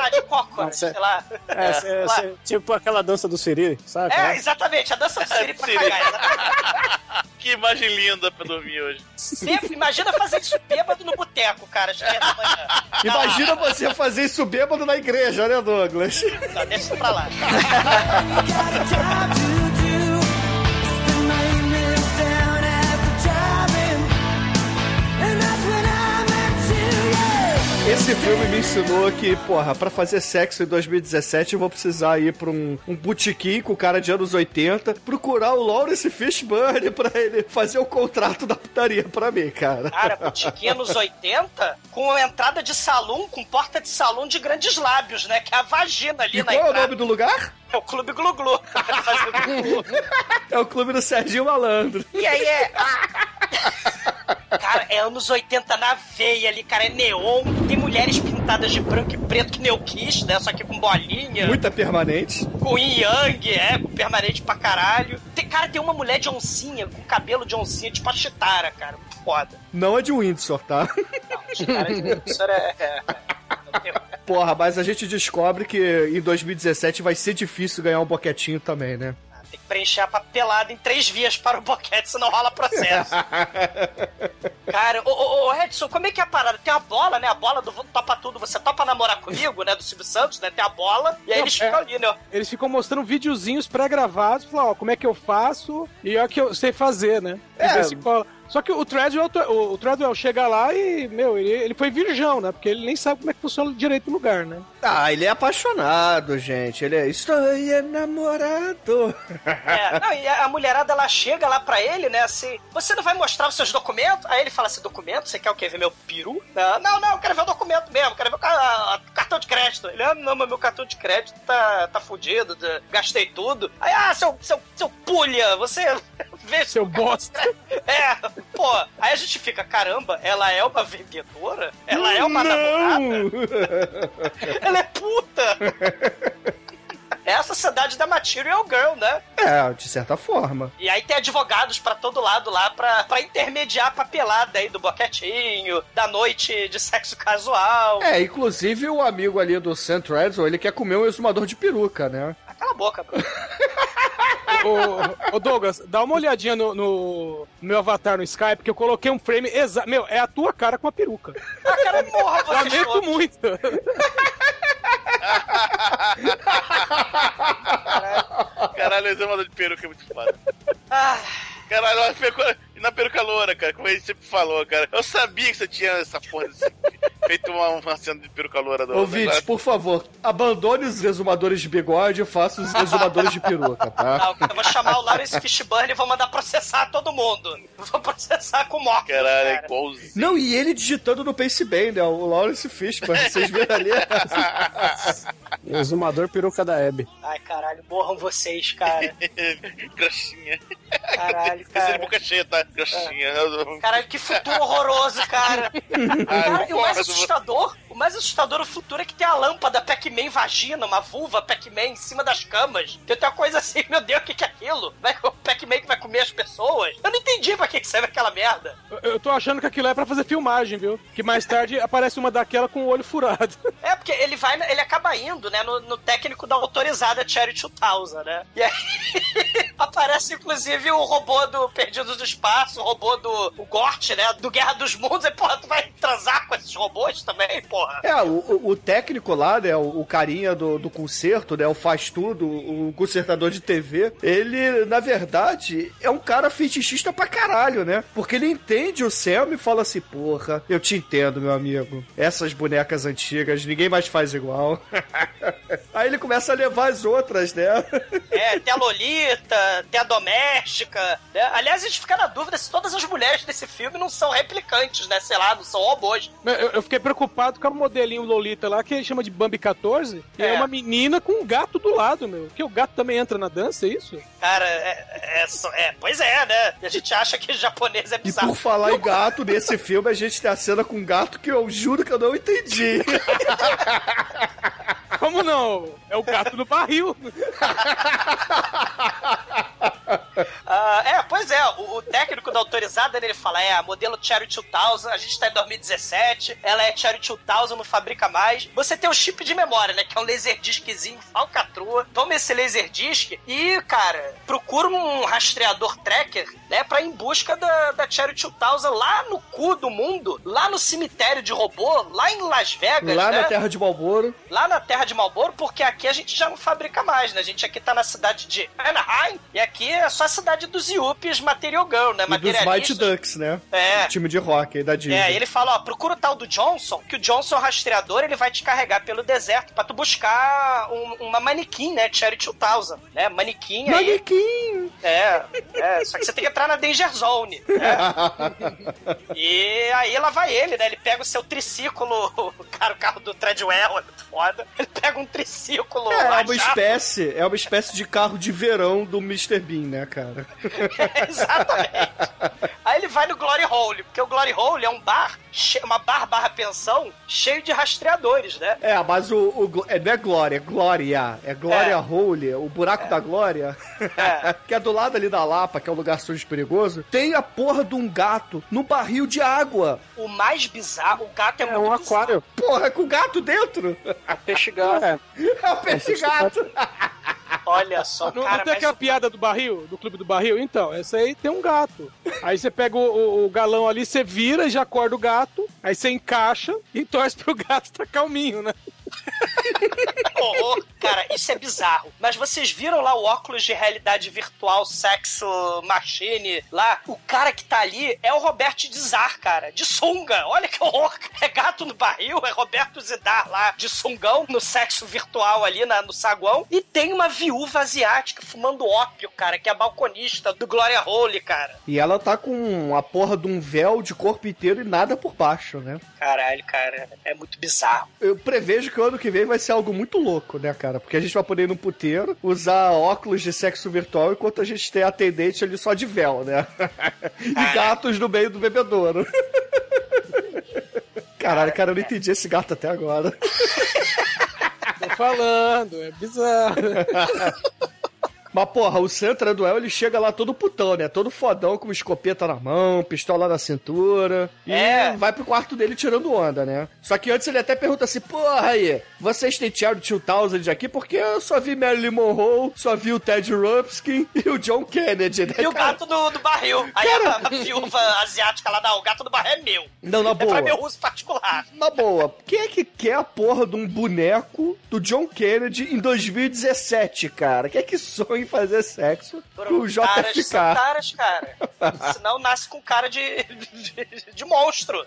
Ah, de cócoras, Não, cê- sei lá. É, cê- lá. cê- tipo aquela dança do Siri, sabe? É, exatamente, a dança do Siri pra cagar. Que imagem linda pra dormir hoje. Sempre, imagina fazer isso bêbado no boteco, cara, às três da manhã. Imagina você fazer isso bêbado na igreja, né, Douglas? Não, deixa isso pra lá. Esse filme me ensinou que, porra, pra fazer sexo em 2017 eu vou precisar ir pra um, um botequim com o cara de anos 80, procurar o Lawrence Fishburne pra ele fazer o contrato da putaria pra mim, cara. Cara, botiquinha nos 80, com entrada de salão, com porta de salão de grandes lábios, né? Que é a vagina ali E na qual é o entrada. nome do lugar? É o Clube Glu Glu. É o clube do Serginho Malandro. E aí é. Cara, é anos 80 na veia ali, cara. É neon. Tem mulheres pintadas de branco e preto que nem o Kiss, né? Só que com bolinha. Muita permanente. Com yin yang, é, com permanente pra caralho. Tem, cara, tem uma mulher de oncinha, com cabelo de oncinha, tipo a Chitara, cara. Muito foda. Não é de Windsor, tá? Não, Chitara de isso era. É, é, não tem- Porra, mas a gente descobre que em 2017 vai ser difícil ganhar um boquetinho também, né? Tem que preencher a papelada em três vias para o boquete, senão rola processo. Cara, ô, ô, ô, Edson, como é que é a parada? Tem a bola, né? A bola do Topa Tudo, você topa namorar comigo, né? Do Silvio Santos, né? Tem a bola, e aí Não, eles é- ficam ali, né? Eles ficam mostrando videozinhos pré-gravados, falam, ó, como é que eu faço e o que eu sei fazer, né? E É. se cola. Só que o Treadwell, o, o Treadwell chega lá e, meu, ele, ele foi virgão, né? Porque ele nem sabe como é que funciona direito o lugar, né? Ah, ele é apaixonado, gente. Ele é. Estou enamorado. É, não, e a mulherada ela chega lá pra ele, né, assim, você não vai mostrar os seus documentos? Aí ele fala assim, documento? Você quer o quê? Ver meu peru? Não, não, não, eu quero ver o documento mesmo, quero ver o ca- cartão de crédito. Ele, ah, não, mas meu cartão de crédito tá, tá fudido, gastei tudo. Aí, ah, seu, seu, seu pulha, você vê... Seu bosta. É, pô, aí a gente fica, caramba, ela é uma vendedora? Ela é uma namorada? Ela é puta! É a sociedade da Material Girl, né? É, de certa forma. E aí tem advogados pra todo lado lá pra, pra intermediar a papelada aí do boquetinho, da noite de sexo casual. É, inclusive o amigo ali do Sam Treadwell, ele quer comer um exumador de peruca, né? Ah, Cala a boca, bro. ô, ô, Douglas, dá uma olhadinha no, no meu avatar no Skype, que eu coloquei um frame exato. Meu, é a tua cara com a peruca. Ah, cara, porra, você Lamento muito. Caralho, o examador de peruca é muito foda. Ah, Caralho, na peruca, na peruca loura, cara, como a gente sempre falou, cara. Eu sabia que você tinha essa porra desse, feito uma, uma cena de peruca loura do negócio. por favor, abandone os exumadores de bigode e faça os exumadores de peruca, tá? não, eu vou chamar o Lawrence Fishburne e vou mandar processar todo mundo. Vou processar com morte. Caralho, é cara. igualzinho. Não, e ele digitando no Pace Bem, né? O Lawrence Fishburne, vocês viram ali? Exumador peruca da Hebe. Ai, caralho, morram vocês, cara. Caralho, de cara. boca cheia, tá? Groxinha. Caralho, que futuro horroroso, cara. Cara, e o mais assustador, o mais assustador do futuro é que tem a lâmpada Pac-Man vagina, uma vulva Pac-Man em cima das camas. Tem uma coisa assim, meu Deus, o que, que é aquilo? Vai, o Pac-Man que vai comer as pessoas? Eu não entendi pra que, que serve aquela merda. Eu- Eu tô achando que aquilo é pra fazer filmagem, viu? Que mais tarde aparece uma daquela com o olho furado. É, porque ele vai, ele acaba indo, né, no, no técnico da autorizada Cherry 2000, né? E aí aparece, inclusive, o robô do Perdidos do Espaço, o robô do o Gort, né, do Guerra dos Mundos. E, porra, tu vai transar com esses robôs também, porra? É, o, o- técnico lá, né? O, o carinha do, do concerto, né? O faz tudo, o consertador de TV, ele, na verdade, é um cara fetichista pra caralho, né? Porque ele entende o Sam e fala assim: porra, eu te entendo, meu amigo. Essas bonecas antigas, ninguém mais faz igual. Aí ele começa a levar as outras, né? É, tem a Lolita, tem a Doméstica. né? Aliás, a gente fica na dúvida se todas as mulheres desse filme não são replicantes, né? Sei lá, não são robôs. Eu, eu fiquei preocupado com o modelinho Lolita lá, que ele chama de Bambi 14. E é. É. uma menina com um gato do lado, meu. Que o gato também entra na dança, é isso? Cara, é, é, só- é, pois é, né? E a gente acha que japonês é E bizarro. por falar em gato, nesse filme a gente tem a cena com um gato que eu juro que eu não entendi. Como não? É o gato do barril. Ah, é, pois é, o, o técnico da autorizada, né, ele fala, é, a modelo Cherry 2000, a gente tá em 2017, ela é Cherry 2000, não fabrica mais. Você tem o chip de memória, né, que é um laserdisczinho falcatrua. Toma esse laserdisc e, cara, procura um rastreador tracker, né, pra ir em busca da, da Cherry 2000 lá no cu do mundo, lá no cemitério de robô, lá em Las Vegas, Lá né? na terra de Malboro. lá na terra de Marlboro, porque aqui a gente já não fabrica mais, né? A gente aqui tá na cidade de Anaheim, e aqui é só a cidade dos Yuppies Material Girl, né? E dos Mighty. Ducks, né? É. O time de rock aí da Disney. É, ele fala, ó, procura o tal do Johnson, que o Johnson é rastreador, ele vai te carregar pelo deserto pra tu buscar um- uma manequim, né? Cherry 2000, né? Manequim aí. Manequim! É, é, só que você tem que entrar na Danger Zone. né? E aí lá vai ele, né? Ele pega o seu triciclo, cara, o carro do Treadwell é muito foda. Ele pega um triciclo. É, é uma espécie, é uma espécie de carro de verão do Mr. Bean, né, cara? Exatamente. Aí ele vai no Glory Hole, porque o Glory Hole é um bar, uma bar barra pensão, cheio de rastreadores, né? É, mas o, o é, não é Glória, é Glória. É Glória É. Hole, o buraco da Glória. que é do lado ali da Lapa, que é um lugar sujo e perigoso. Tem a porra de um gato no barril de água. O mais bizarro, o gato é, É muito um bizarro. aquário. Porra, com gato dentro. Peixe gato. É. É o peixe gato. Olha só, Não, cara, não tem mas aquela piada do barril, do clube do barril? Então, essa aí tem um gato. Aí você pega o, o- o galão ali, você vira e já acorda o gato, aí você encaixa e torce pro gato estar calminho, né? Horror. Cara, isso é bizarro. Mas vocês viram lá o óculos de realidade virtual Sexo Machine lá? O cara que tá ali é o Roberto Zidar, cara, de sunga. Olha que horror. É gato no barril, é Roberto Zidar lá, de sungão, no sexo virtual ali na- no saguão. E tem uma viúva asiática fumando ópio, cara, que é a balconista do Gloria Hole, cara. E ela tá com a porra de um véu de corpo inteiro e nada por baixo, né? Caralho, cara, é muito bizarro. Eu prevejo que o ano que vem vai ser algo muito louco, né, cara? Porque a gente vai poder ir no puteiro, usar óculos de sexo virtual, enquanto a gente tem atendente ali só de véu, né? e gatos no meio do bebedouro. Caralho, cara, eu não entendi esse gato até agora. Tô falando, é bizarro. Mas, porra, o Santra Duel, ele chega lá todo putão, né? Todo fodão com escopeta na mão, pistola na cintura. E É. vai pro quarto dele tirando onda, né? Só que antes ele até pergunta assim, porra aí, vocês têm Charlie 2000 aqui? Porque eu só vi Marilyn Monroe, só vi o Ted Rupskin e o John Kennedy, né, E o cara? gato do, do barril. Aí a, a viúva asiática lá, não, o gato do barril é meu. Não, na É pra boa. meu uso particular. Na boa, quem é que quer a porra de um boneco do John Kennedy em 2017, cara? Quem é que sonha em fazer sexo com o Caras JFK? são caras, cara. Senão nasce com cara de, de, de monstro.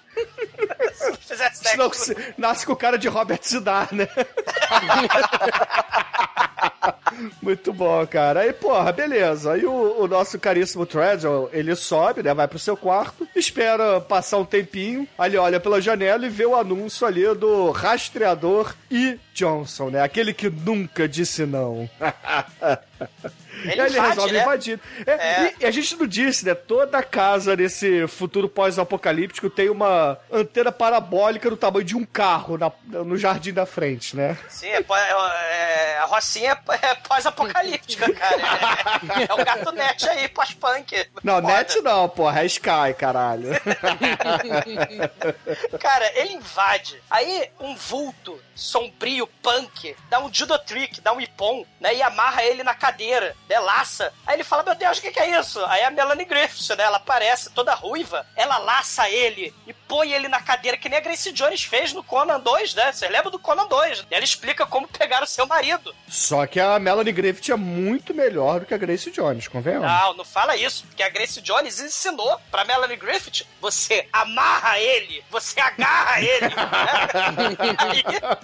Se fizer sexo. Senão se- nasce com cara de Robert Zidar, né? Muito bom, cara. Aí, porra, beleza. Aí o, o nosso caríssimo Treasure, ele sobe, né? Vai pro seu quarto, espera passar um tempinho, ali olha pela janela e vê o anúncio ali do rastreador E. Johnson, né? Aquele que nunca disse não. Ele E aí ele invade, resolve né? invadir. É, É. E, e a gente não disse, né? Toda casa nesse futuro pós-apocalíptico tem uma antena parabólica do tamanho de um carro na- no jardim da frente, né? Sim, é, é- é- a Rocinha é, é pós-apocalíptica, cara. É, é o gato net aí, pós-punk. Não, Foda. net não, porra, é Sky, caralho. Cara, ele invade. Aí um vulto sombrio, punk, dá um judo trick, dá um ipom, né? E amarra ele na cadeira, né? Laça. Aí ele fala, meu Deus, o que, que é isso? Aí a Melanie Griffith, né? Ela aparece toda ruiva, ela laça ele e põe ele na cadeira, que nem a Grace Jones fez no Conan 2, né? Vocês lembram do Conan 2? E ela explica como pegar o seu marido. Só que a Melanie Griffith é muito melhor do que a Grace Jones, convenhamos? Não, não fala isso, porque a Grace Jones ensinou pra Melanie Griffith: você amarra ele, você agarra ele. né?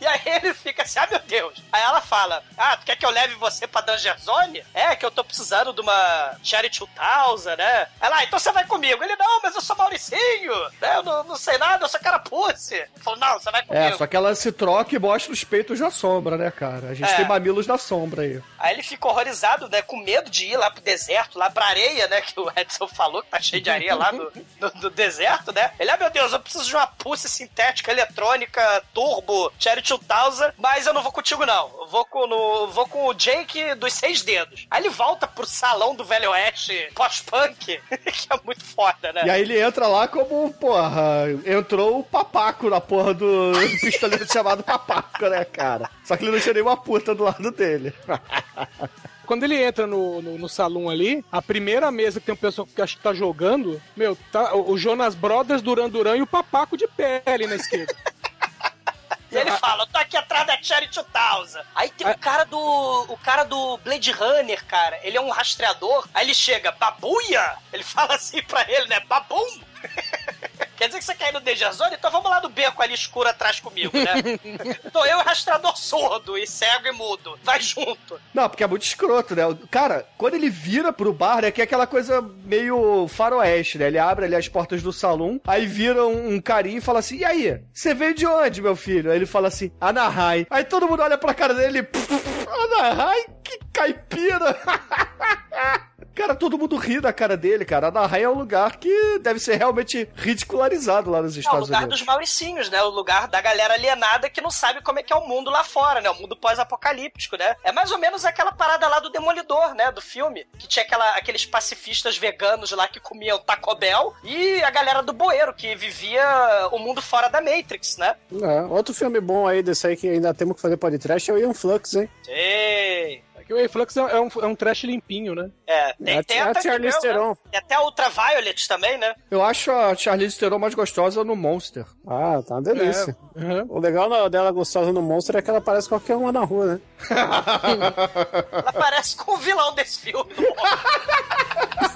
E aí ele fica assim, ah meu Deus. Aí ela fala, ah, tu quer que eu leve você pra Danger Zone? É, que eu tô precisando de uma Cherry 2000, né? Ela, ah, então você vai comigo. Ele, não, mas eu sou Mauricinho, né? Eu não, não sei nada, eu sou carapuce. Ele falou, não, você vai comigo. É, só que ela se troca e mostra os peitos na sombra, né, cara? A gente É. tem mamilos na sombra aí. Aí ele fica horrorizado, né? Com medo de ir lá pro deserto, lá pra areia, né? Que o Edson falou que tá cheio de areia lá no, no- no deserto, né? Ele, ah, meu Deus, eu preciso de uma pulse sintética, eletrônica, turbo, Cherry 2000, mas eu não vou contigo, não. Eu vou com, no, vou com o Jake dos seis dedos. Aí ele volta pro salão do Velho Oeste pós-punk, que é muito foda, né? E aí ele entra lá como, porra, entrou o papaco na porra do pistoleiro chamado papaco, né, cara? Só que ele não tinha nenhuma puta do lado dele. Quando ele entra no, no, no salão ali, a primeira mesa que tem um pessoal que acho que tá jogando, meu, tá o o Jonas Brothers, Duran Duran e o Papaco de ali na esquerda. Ele fala, eu tô aqui atrás da Cherry 2000. Aí tem o cara do. O cara do Blade Runner, cara. Ele é um rastreador. Aí ele chega, babuia! Ele fala assim pra ele, né? Babum! Quer dizer que você quer ir no Danger Zone? Então vamos lá no beco ali escuro atrás comigo, né? Tô eu e o rastreador surdo e cego e mudo. Vai junto. Não, porque é muito escroto, né? Cara, quando ele vira pro bar, né, que é aquela coisa meio faroeste, né? Ele abre ali as portas do salão, aí vira um, um carinha e fala assim, e aí, você veio de onde, meu filho? Aí ele fala assim, Anahai. Aí todo mundo olha pra cara dele, Anahai? Que caipira! Cara, todo mundo ri da cara dele, cara. Anaheim é um lugar que deve ser realmente ridicularizado lá nos É o Estados lugar Unidos. dos mauricinhos, né? O lugar da galera alienada que não sabe como é que é o mundo lá fora, né? O mundo pós-apocalíptico, né? É mais ou menos aquela parada lá do Demolidor, né? Do filme. Que tinha aquela, aqueles pacifistas veganos lá que comiam Taco Bell e a galera do bueiro que vivia o mundo fora da Matrix, né? É, outro filme bom aí desse aí que ainda temos que fazer podcast é o Ian Flux, hein? Sei. É que o Influx é um, é um trash limpinho, né? É, tem, É tem a até Charlize Theron. Tem até a Ultraviolet também, né? Eu acho a Charlize Theron mais gostosa no Monster. Ah, tá uma delícia. Uhum. O legal dela gostosa no Monstro é que ela parece qualquer uma na rua, né? Ela parece com o vilão desse filme.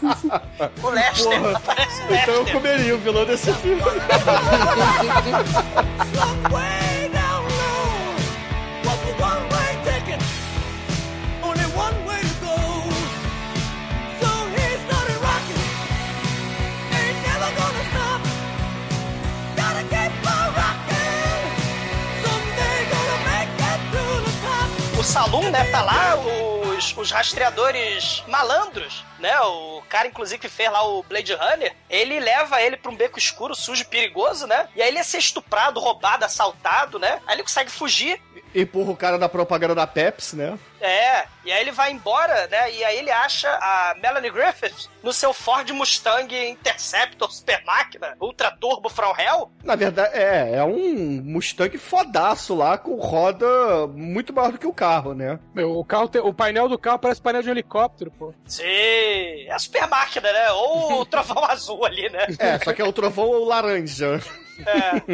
Monster. o Lester, ela parece o Então eu Lester. comeria o vilão desse filme. Saloon, né, tá lá, os, os rastreadores malandros, né? O cara, inclusive, que fez lá o Blade Runner, ele leva ele pra um beco escuro, sujo perigoso, né? E aí ele ia ser estuprado, roubado, assaltado, né? Aí ele consegue fugir. Empurra o cara da propaganda da Pepsi, né? É, e aí ele vai embora, né? E aí ele acha a Melanie Griffith no seu Ford Mustang Interceptor Super Máquina Ultra Turbo From Hell. Na verdade, é, é um Mustang fodaço lá, com roda muito maior do que o carro, né? Meu, o, carro tem- o painel do carro parece painel de um helicóptero, pô. Sim, é a Super Máquina, né? Ou o Trovão Azul ali, né? É, só que é o trovão ou laranja.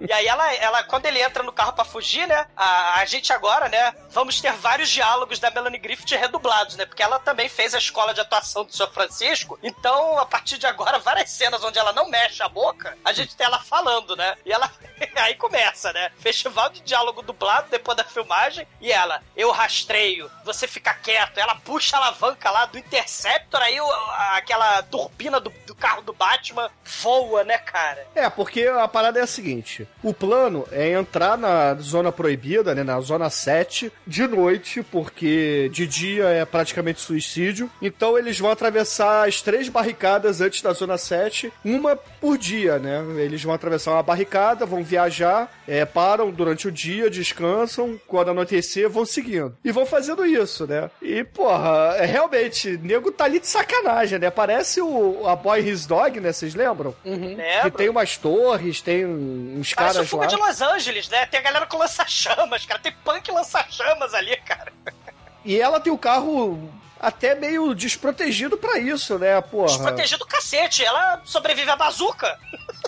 E aí ela, ela, quando ele entra no carro pra fugir, né? A, a gente agora, né? Vamos ter vários diálogos da Melanie Griffith redublados, né? Porque ela também fez a escola de atuação do Sr. Francisco. Então, a partir de agora, várias cenas onde ela não mexe a boca, a gente tem ela falando, né? E ela. aí começa, né? Festival de diálogo dublado depois da filmagem. E ela, eu rastreio, você fica quieto. Ela puxa a alavanca lá do Interceptor, aí aquela turbina do, do carro do Batman voa, né, cara? É, porque a parada é a seguinte: o plano é entrar na zona proibida, né, na zona 7, de noite, porque de dia é praticamente suicídio. Então eles vão atravessar as três barricadas antes da zona 7, uma por dia, né? Eles vão atravessar uma barricada, vão viajar, é, param durante o dia, descansam, quando anoitecer, vão seguindo. E vão fazendo isso, né? E, porra, é, realmente, nego tá ali de sacanagem, né? Parece o a Boy His Dog, né? Vocês lembram? Que Lembro. tem umas torres, tem uns Parece o caras Fuga lá. de Los Angeles, né? Tem a galera com lança-chamas, cara. Tem punk lança-chamas ali, cara. E ela tem o carro até meio desprotegido pra isso, né, porra? Desprotegido do cacete. Ela sobrevive à bazuca.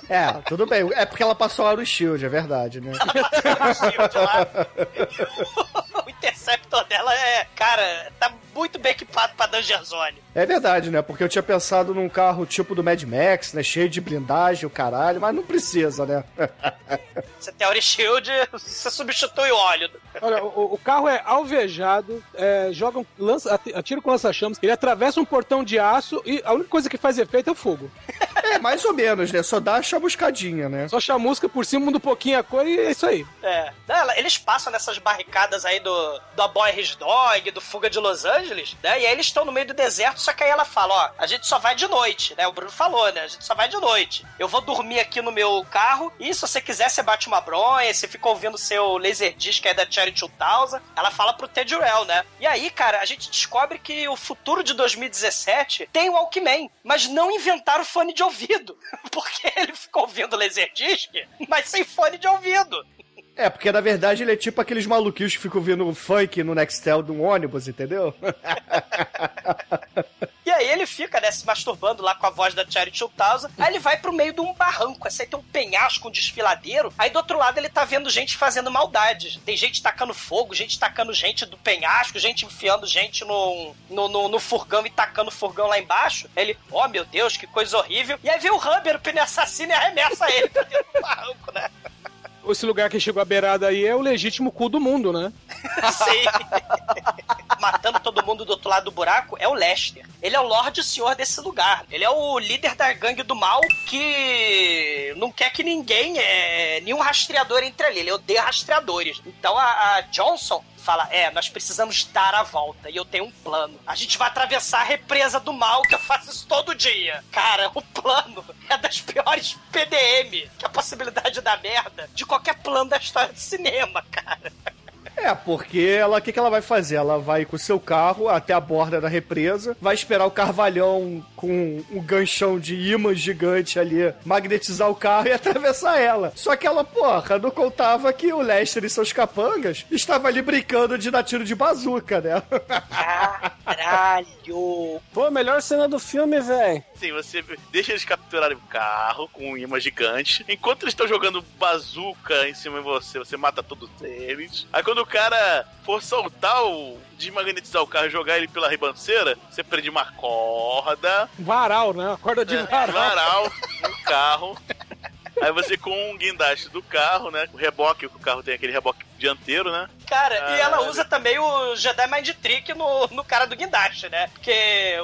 É, tudo bem. É porque ela passou lá no Shield, é verdade, né? Shield lá. o Interceptor dela é, cara, tá muito bem equipado pra Danger Zone. É verdade, né? Porque eu tinha pensado num carro tipo do Mad Max, né? Cheio de blindagem, o caralho, mas não precisa, né? Você tem a Shield, você substitui o óleo. Olha, o, o carro é alvejado, é, joga um, lança, ati- atira com lança-chamas, ele atravessa um portão de aço e a única coisa que faz efeito é o fogo. É, mais ou menos, né? Só dá a chamuscadinha, né? Só chamusca por cima, muda um pouquinho a cor e é isso aí. É. Eles passam nessas barricadas aí do, do A Boy His Dog, do Fuga de Los Angeles, né? E aí eles estão no meio do deserto, só que aí ela fala, ó, a gente só vai de noite, né? O Bruno falou, né? A gente só vai de noite. Eu vou dormir aqui no meu carro e se você quiser, você bate uma bronha, você fica ouvindo seu Laserdisc aí da Cherry 2000. Ela fala pro Ted Rail, né? E aí, cara, a gente descobre que o futuro de 2017 tem o Walkman, mas não inventaram fone de ouvido. Porque ele ficou ouvindo Laserdisc, mas sem fone de ouvido. É, porque na verdade ele é tipo aqueles maluquinhos que ficam ouvindo funk no Nextel de um ônibus, entendeu? E aí ele fica, né, se masturbando lá com a voz da Charity 2000. Aí ele vai pro meio de um barranco, assim, aí tem um penhasco, um desfiladeiro. Aí do outro lado ele tá vendo gente fazendo maldades. Tem gente tacando fogo, gente tacando gente do penhasco, gente enfiando gente no, no, no, no furgão e tacando furgão lá embaixo. Aí ele, oh meu Deus, que coisa horrível. E aí vem o Humber, o pneu assassino, e arremessa ele pra dentro do barranco, né? Esse lugar que chegou à beirada aí é o legítimo cu do mundo, né? Sim. matando todo mundo do outro lado do buraco é o Lester. Ele é o Lorde Senhor desse lugar. Ele é o líder da gangue do mal que não quer que ninguém, é, nenhum rastreador entre ali. Ele odeia rastreadores. Então a, a Johnson fala: É, nós precisamos dar a volta e eu tenho um plano. A gente vai atravessar a represa do mal, que eu faço isso todo dia. Cara, o plano é das piores PDM, que é a possibilidade da merda de qualquer plano da história do cinema, cara. É, porque ela, o que, que ela vai fazer? Ela vai com o seu carro até a borda da represa, vai esperar o carvalhão com um ganchão de imã gigante ali magnetizar o carro e atravessar ela. Só que ela, porra, não contava que o Lester e seus capangas estavam ali brincando de dar tiro de bazuca, né? Caralho! Pô, melhor cena do filme, velho. Sim, você deixa eles capturarem o carro com um imã gigante. Enquanto eles estão jogando bazuca em cima de você, você mata todos eles. Aí quando o cara for soltar o. desmagnetizar o carro e jogar ele pela ribanceira, você prende uma corda. Varal, né? Uma corda de É, varal. varal no carro. Aí você com um guindaste do carro, né? O reboque, o carro tem aquele reboque dianteiro, né? Cara, e ela usa também o Jedi Mind Trick no, no cara do guindaste, né? Porque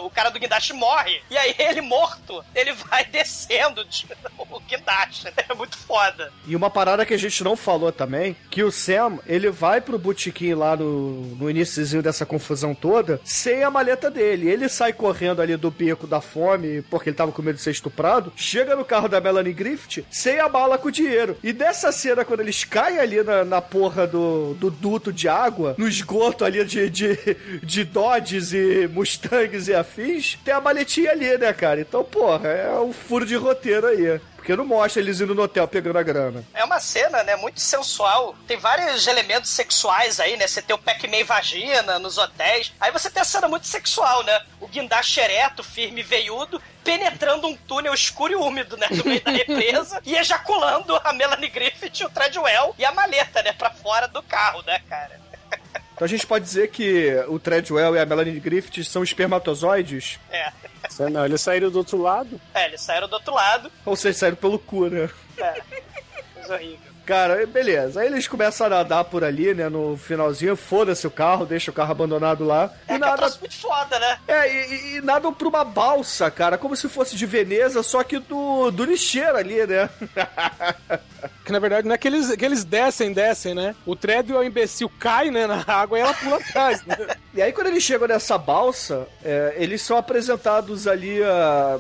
o cara do guindaste morre, e aí ele morto, ele vai descendo de, o guindaste. É muito foda. E uma parada que a gente não falou também, que o Sam, ele vai pro botequim lá no, no iníciozinho dessa confusão toda, sem a maleta dele. Ele sai correndo ali do beco da fome, porque ele tava com medo de ser estuprado, chega no carro da Melanie Griffith, sem a bala com o dinheiro. E dessa cena, quando eles caem ali na, na porra do, do duto de água, no esgoto ali de, de, de Dodges e Mustangs e afins, tem a maletinha ali, né, cara? Então, porra, é um furo de roteiro aí. Porque não mostra eles indo no hotel pegando a grana. É uma cena, né, muito sensual. Tem vários elementos sexuais aí, né? Você tem o Pac-Man vagina nos hotéis. Aí você tem a cena muito sexual, né? O guindaste ereto, firme e veiudo, penetrando um túnel escuro e úmido, né? No meio da represa e ejaculando a Melanie Griffith, o Treadwell e a maleta, né? Pra fora do carro, né, cara? Então a gente pode dizer que o Treadwell e a Melanie Griffith são espermatozoides? É. Não, eles saíram do outro lado. É, eles saíram do outro lado. Ou seja, saíram pelo cu, né? É. Coisa horrível. Cara, beleza. Aí eles começam a nadar por ali, né? No finalzinho, foda-se o carro, deixa o carro abandonado lá. É e que é nada. troço muito foda, né? É, e, e- e nadam pra uma balsa, cara, como se fosse de Veneza, só que do, do lixeiro ali, né? Que na verdade não é que eles, que eles descem, descem, né? O Treadwell, o imbecil, cai né, na água e ela pula atrás. Né? E aí, quando eles chegam nessa balsa, é, eles são apresentados ali a.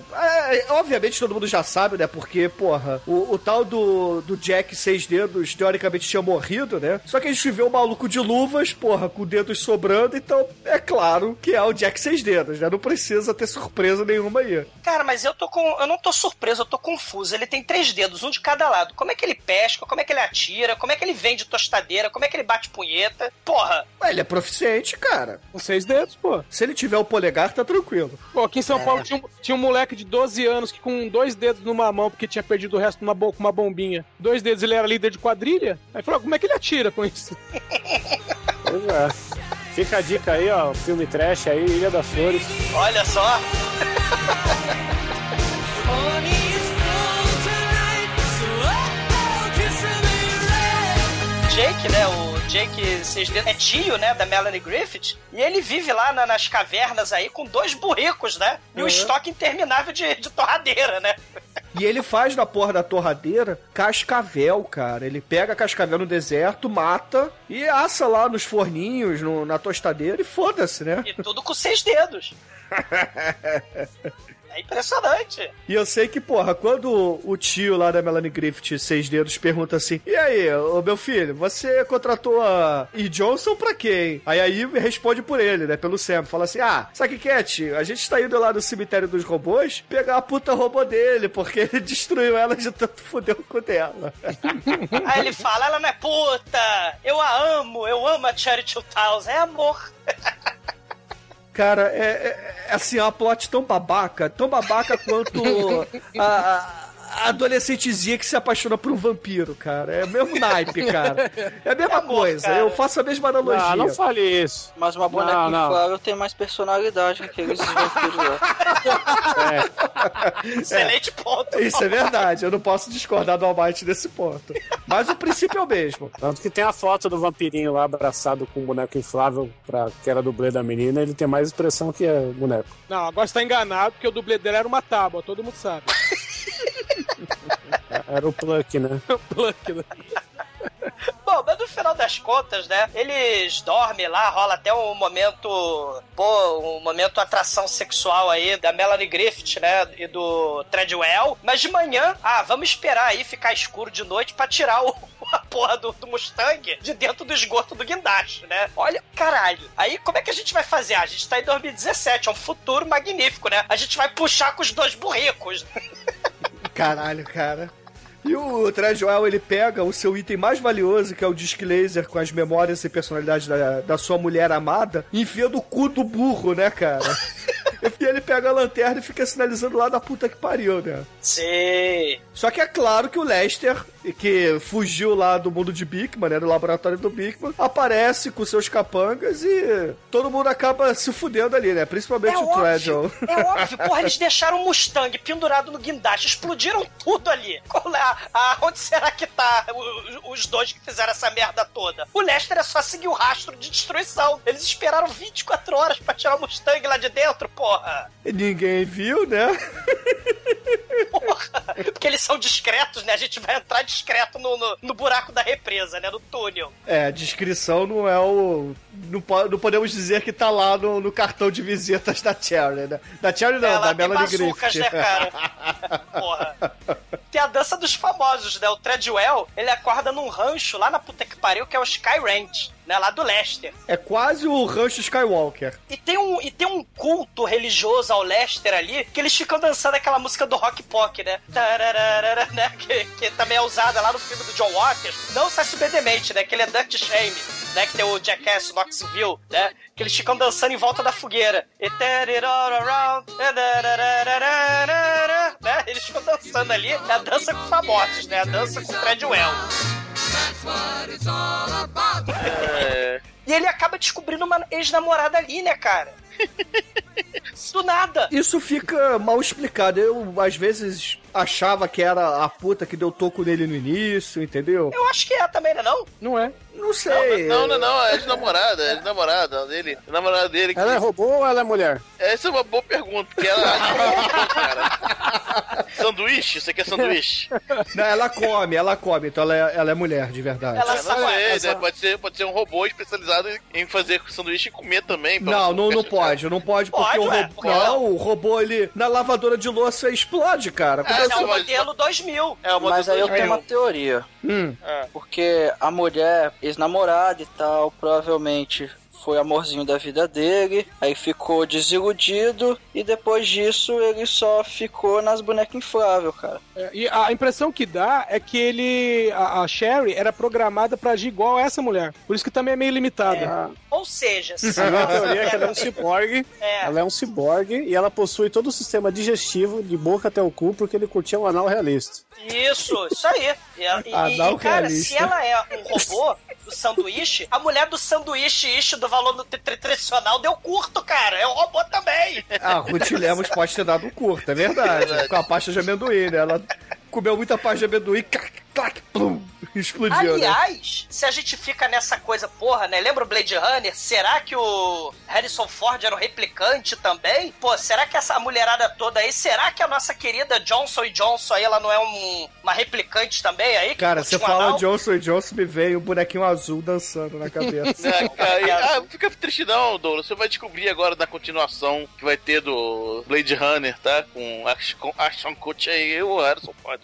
é, obviamente todo mundo já sabe, né? Porque, porra, o, o tal do, do Jack Seis Dedos teoricamente tinha morrido, né? Só que a gente vê o maluco de luvas, porra, com dedos sobrando, então é claro que é o Jack Seis Dedos, né? Não precisa ter surpresa nenhuma aí. Cara, mas eu tô com. Eu não tô surpreso, eu tô confuso. Ele tem três dedos, um de cada lado. Como é que ele pesca? Como é que ele atira? Como é que ele vende tostadeira? Como é que ele bate punheta? Porra! Ué, ele é proficiente, cara. Com seis dedos, pô. Se ele tiver o polegar, tá tranquilo. Pô, aqui em São Paulo tinha um, tinha um moleque de 12 anos que com dois dedos numa mão, porque tinha perdido o resto numa boca, uma bombinha. Dois dedos, ele era líder de quadrilha. Aí falou, como é que ele atira com isso? Pois é. Fica a dica aí, ó. Filme trash aí, Ilha das Flores. Olha só! Jake, né? O Jake Seis Dedos é tio, né? Da Melanie Griffith. E ele vive lá na- nas cavernas aí com dois burricos, né? E um Uhum. estoque interminável de, de torradeira, né? E ele faz na porra da torradeira cascavel, cara. Ele pega cascavel no deserto, mata e assa lá nos forninhos, no- na tostadeira e foda-se, né? E tudo com seis dedos. É impressionante. E eu sei que, porra, quando o tio lá da Melanie Griffith, seis dedos, pergunta assim: E aí, ô meu filho, você contratou a E. Johnson pra quem? Aí aí responde por ele, né? Pelo Sam. Fala assim: Ah, sabe o que é, tio? A gente tá indo lá no cemitério dos robôs pegar a puta robô dele, porque ele destruiu ela de tanto fudeu com dela. Aí ele fala, ela não é puta, eu a amo, eu amo a Charity Towns, é amor. Cara, é, é- é assim, é uma plot tão babaca, tão babaca quanto a, a- a adolescentezinha que se apaixona por um vampiro, cara. É o mesmo naipe, cara. É a mesma coisa. Eu faço a mesma analogia. Não, não fale isso. Mas uma boneca Não, não. inflável tem mais personalidade que aqueles vampiros lá. Excelente ponto. Isso é verdade, eu não posso discordar do Almighty nesse ponto. Mas o princípio é o mesmo. Tanto que tem a foto do vampirinho lá abraçado com um boneco inflável, pra, que era dublê da menina, ele tem mais expressão que é boneco. Não, agora você tá enganado, porque o dublê dele era uma tábua, todo mundo sabe. Era o Pluck, né? Pluck, né? Bom, mas no final das contas, né? Eles dormem lá, rola até um momento. Pô, um momento atração sexual aí da Melanie Griffith, né? E do Treadwell. Mas de manhã, ah, vamos esperar aí ficar escuro de noite pra tirar o. A porra do, do Mustang de dentro do esgoto do guindaste, né? Olha, caralho. Aí, como é que a gente vai fazer? Ah, a gente tá em 2017, é um futuro magnífico, né? A gente vai puxar com os dois burricos. Caralho, cara. E o Trejoel, ele pega o seu item mais valioso, que é o disc laser com as memórias e personalidade da, da sua mulher amada, e enfia no cu do burro, né, cara? e ele pega a lanterna e fica sinalizando lá da puta que pariu, né? Sim. Só que é claro que o Lester, que fugiu lá do mundo de Bigman, né, do laboratório do Bigman, aparece com seus capangas e todo mundo acaba se fudendo ali, né? Principalmente É o Treadwell. é óbvio, porra, eles deixaram o Mustang pendurado no guindaste, explodiram tudo ali. Qual é a- a- onde será que tá os dois que fizeram essa merda toda? O Lester é só seguir o rastro de destruição. Eles esperaram 24 horas pra tirar o Mustang lá de dentro, porra. E Ninguém viu, né? Porra. Porque eles são discretos, né? A gente vai entrar discreto no, no, no buraco da represa, né? No túnel. É, a descrição não é o. Não, não podemos dizer que tá lá no, no cartão de visitas da Cherry, né? Da Cherry não, Ela da tem Melanie Griffith. né, cara? Porra. Tem a dança dos famosos, né? O Treadwell, ele acorda num rancho lá na puta que pariu, que é o Sky Ranch, né? Lá do Lester. É quase o rancho Skywalker. E tem, um, e tem um culto religioso ao Lester ali, que eles ficam dançando aquela música do Rock Pock, né? Né? Que, que também é usada lá no filme do John Waters. Não Cécio Demente, né? Que ele é Dutch Shame, né? Que tem o Jackass Knoxville, né? Que eles ficam dançando em volta da fogueira. Around. Né? Eles ficam dançando ali. É a dança com famosos, né? A dança com Treadwell. É, E ele acaba descobrindo uma ex-namorada ali, né, cara? Do nada. Isso fica mal explicado. Eu, às vezes, achava que era a puta que deu toco nele no início, entendeu? Eu acho que é também, não é não? Não é. Não sei. Não, não, não, é de namorada, é de namorada dele. A namorada dele que. Ela é robô ou ela é mulher? Essa é uma boa pergunta, porque ela acha que é robô, cara. Sanduíche? Você quer sanduíche? Não, ela come, ela come, então ela é, ela é mulher, de verdade. Ela Eu não sabe. sei, essa- né? pode, ser, pode ser um robô especializado em- fazer sanduíche e comer também. Não, não, não pode, não pode, porque Pode, o robô. porque Não, não? o robô ele na lavadora de louça explode, cara. Esse é o não, modelo 2000. É uma Mas aí eu tenho uma teoria. Hum. Porque a mulher, ex-namorada e tal, provavelmente foi amorzinho da vida dele, aí ficou desiludido e depois disso ele só ficou nas bonecas infláveis, cara. É, E a impressão que dá é que ele. A, a Sherry era programada pra agir igual a essa mulher. Por isso que também é meio limitada. Ou seja, se A minha ela- teoria é que ela é um ciborgue. É. Ela é um ciborgue e ela possui todo o sistema digestivo de boca até o cu porque ele curtia um anal realista. Isso, isso aí. E, e- Ah, e, não, cara, se ela é um robô do sanduíche, a mulher do sanduíche ish do valor nutri- nutricional deu curto, cara. É um robô também. Ah, Ruth Lemos pode ter dado um curto, é verdade. Com a pasta de amendoim, né? Ela comeu muita pasta de amendoim, clac, clac, plum, explodiu, né? Aliás, se a gente fica nessa coisa, porra, né? Lembra o Blade Runner? Será que o Harrison Ford era um replicante também? Pô, será que essa mulherada toda aí, será que a nossa querida Johnson Johnson aí, ela não é um- uma replicante também aí? Cara, você um fala anal? Johnson e Johnson, me vem o bonequinho azul dançando na cabeça. É, cara, ah, não fica triste não, Douglas. Você vai descobrir agora na continuação que vai ter do Blade Runner, tá? Com Ash- com Ashton Kutcher e o Harrison Ford.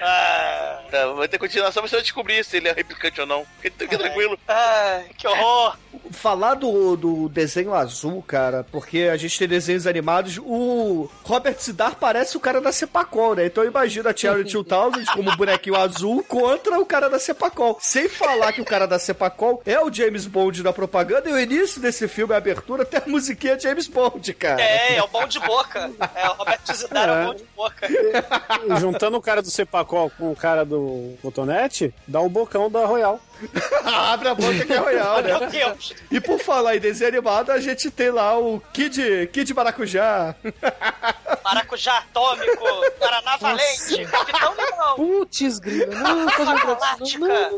Ah, Tá, vai ter continuação, mas você vai descobrir se ele é replicante ou não. Fica, tranquilo. ai, que horror. falar do, do desenho azul, cara, porque a gente tem desenhos animados, o Robert Sidar parece o cara da Cepacol, né? Então imagina a Charity 2000 como bonequinho azul contra o cara da Cepacol. Sem falar que o cara da Cepacol é o James Bond da propaganda e o início desse filme, a abertura, tem a musiquinha James Bond, cara. É, é o bom de boca. É, o Roberto Zidane é, o bom de boca. Juntando o cara do Cepacol com o cara do Cotonete, dá o bocão da Royal. Abre a boca que é Royal, né? Meu Deus. E por falar em desenho animado, a gente tem lá o Kid, Kid Maracujá. Maracujá atômico, Guaraná Valente, Capitão Limão, Putz, grilo, não, não, Galáctica.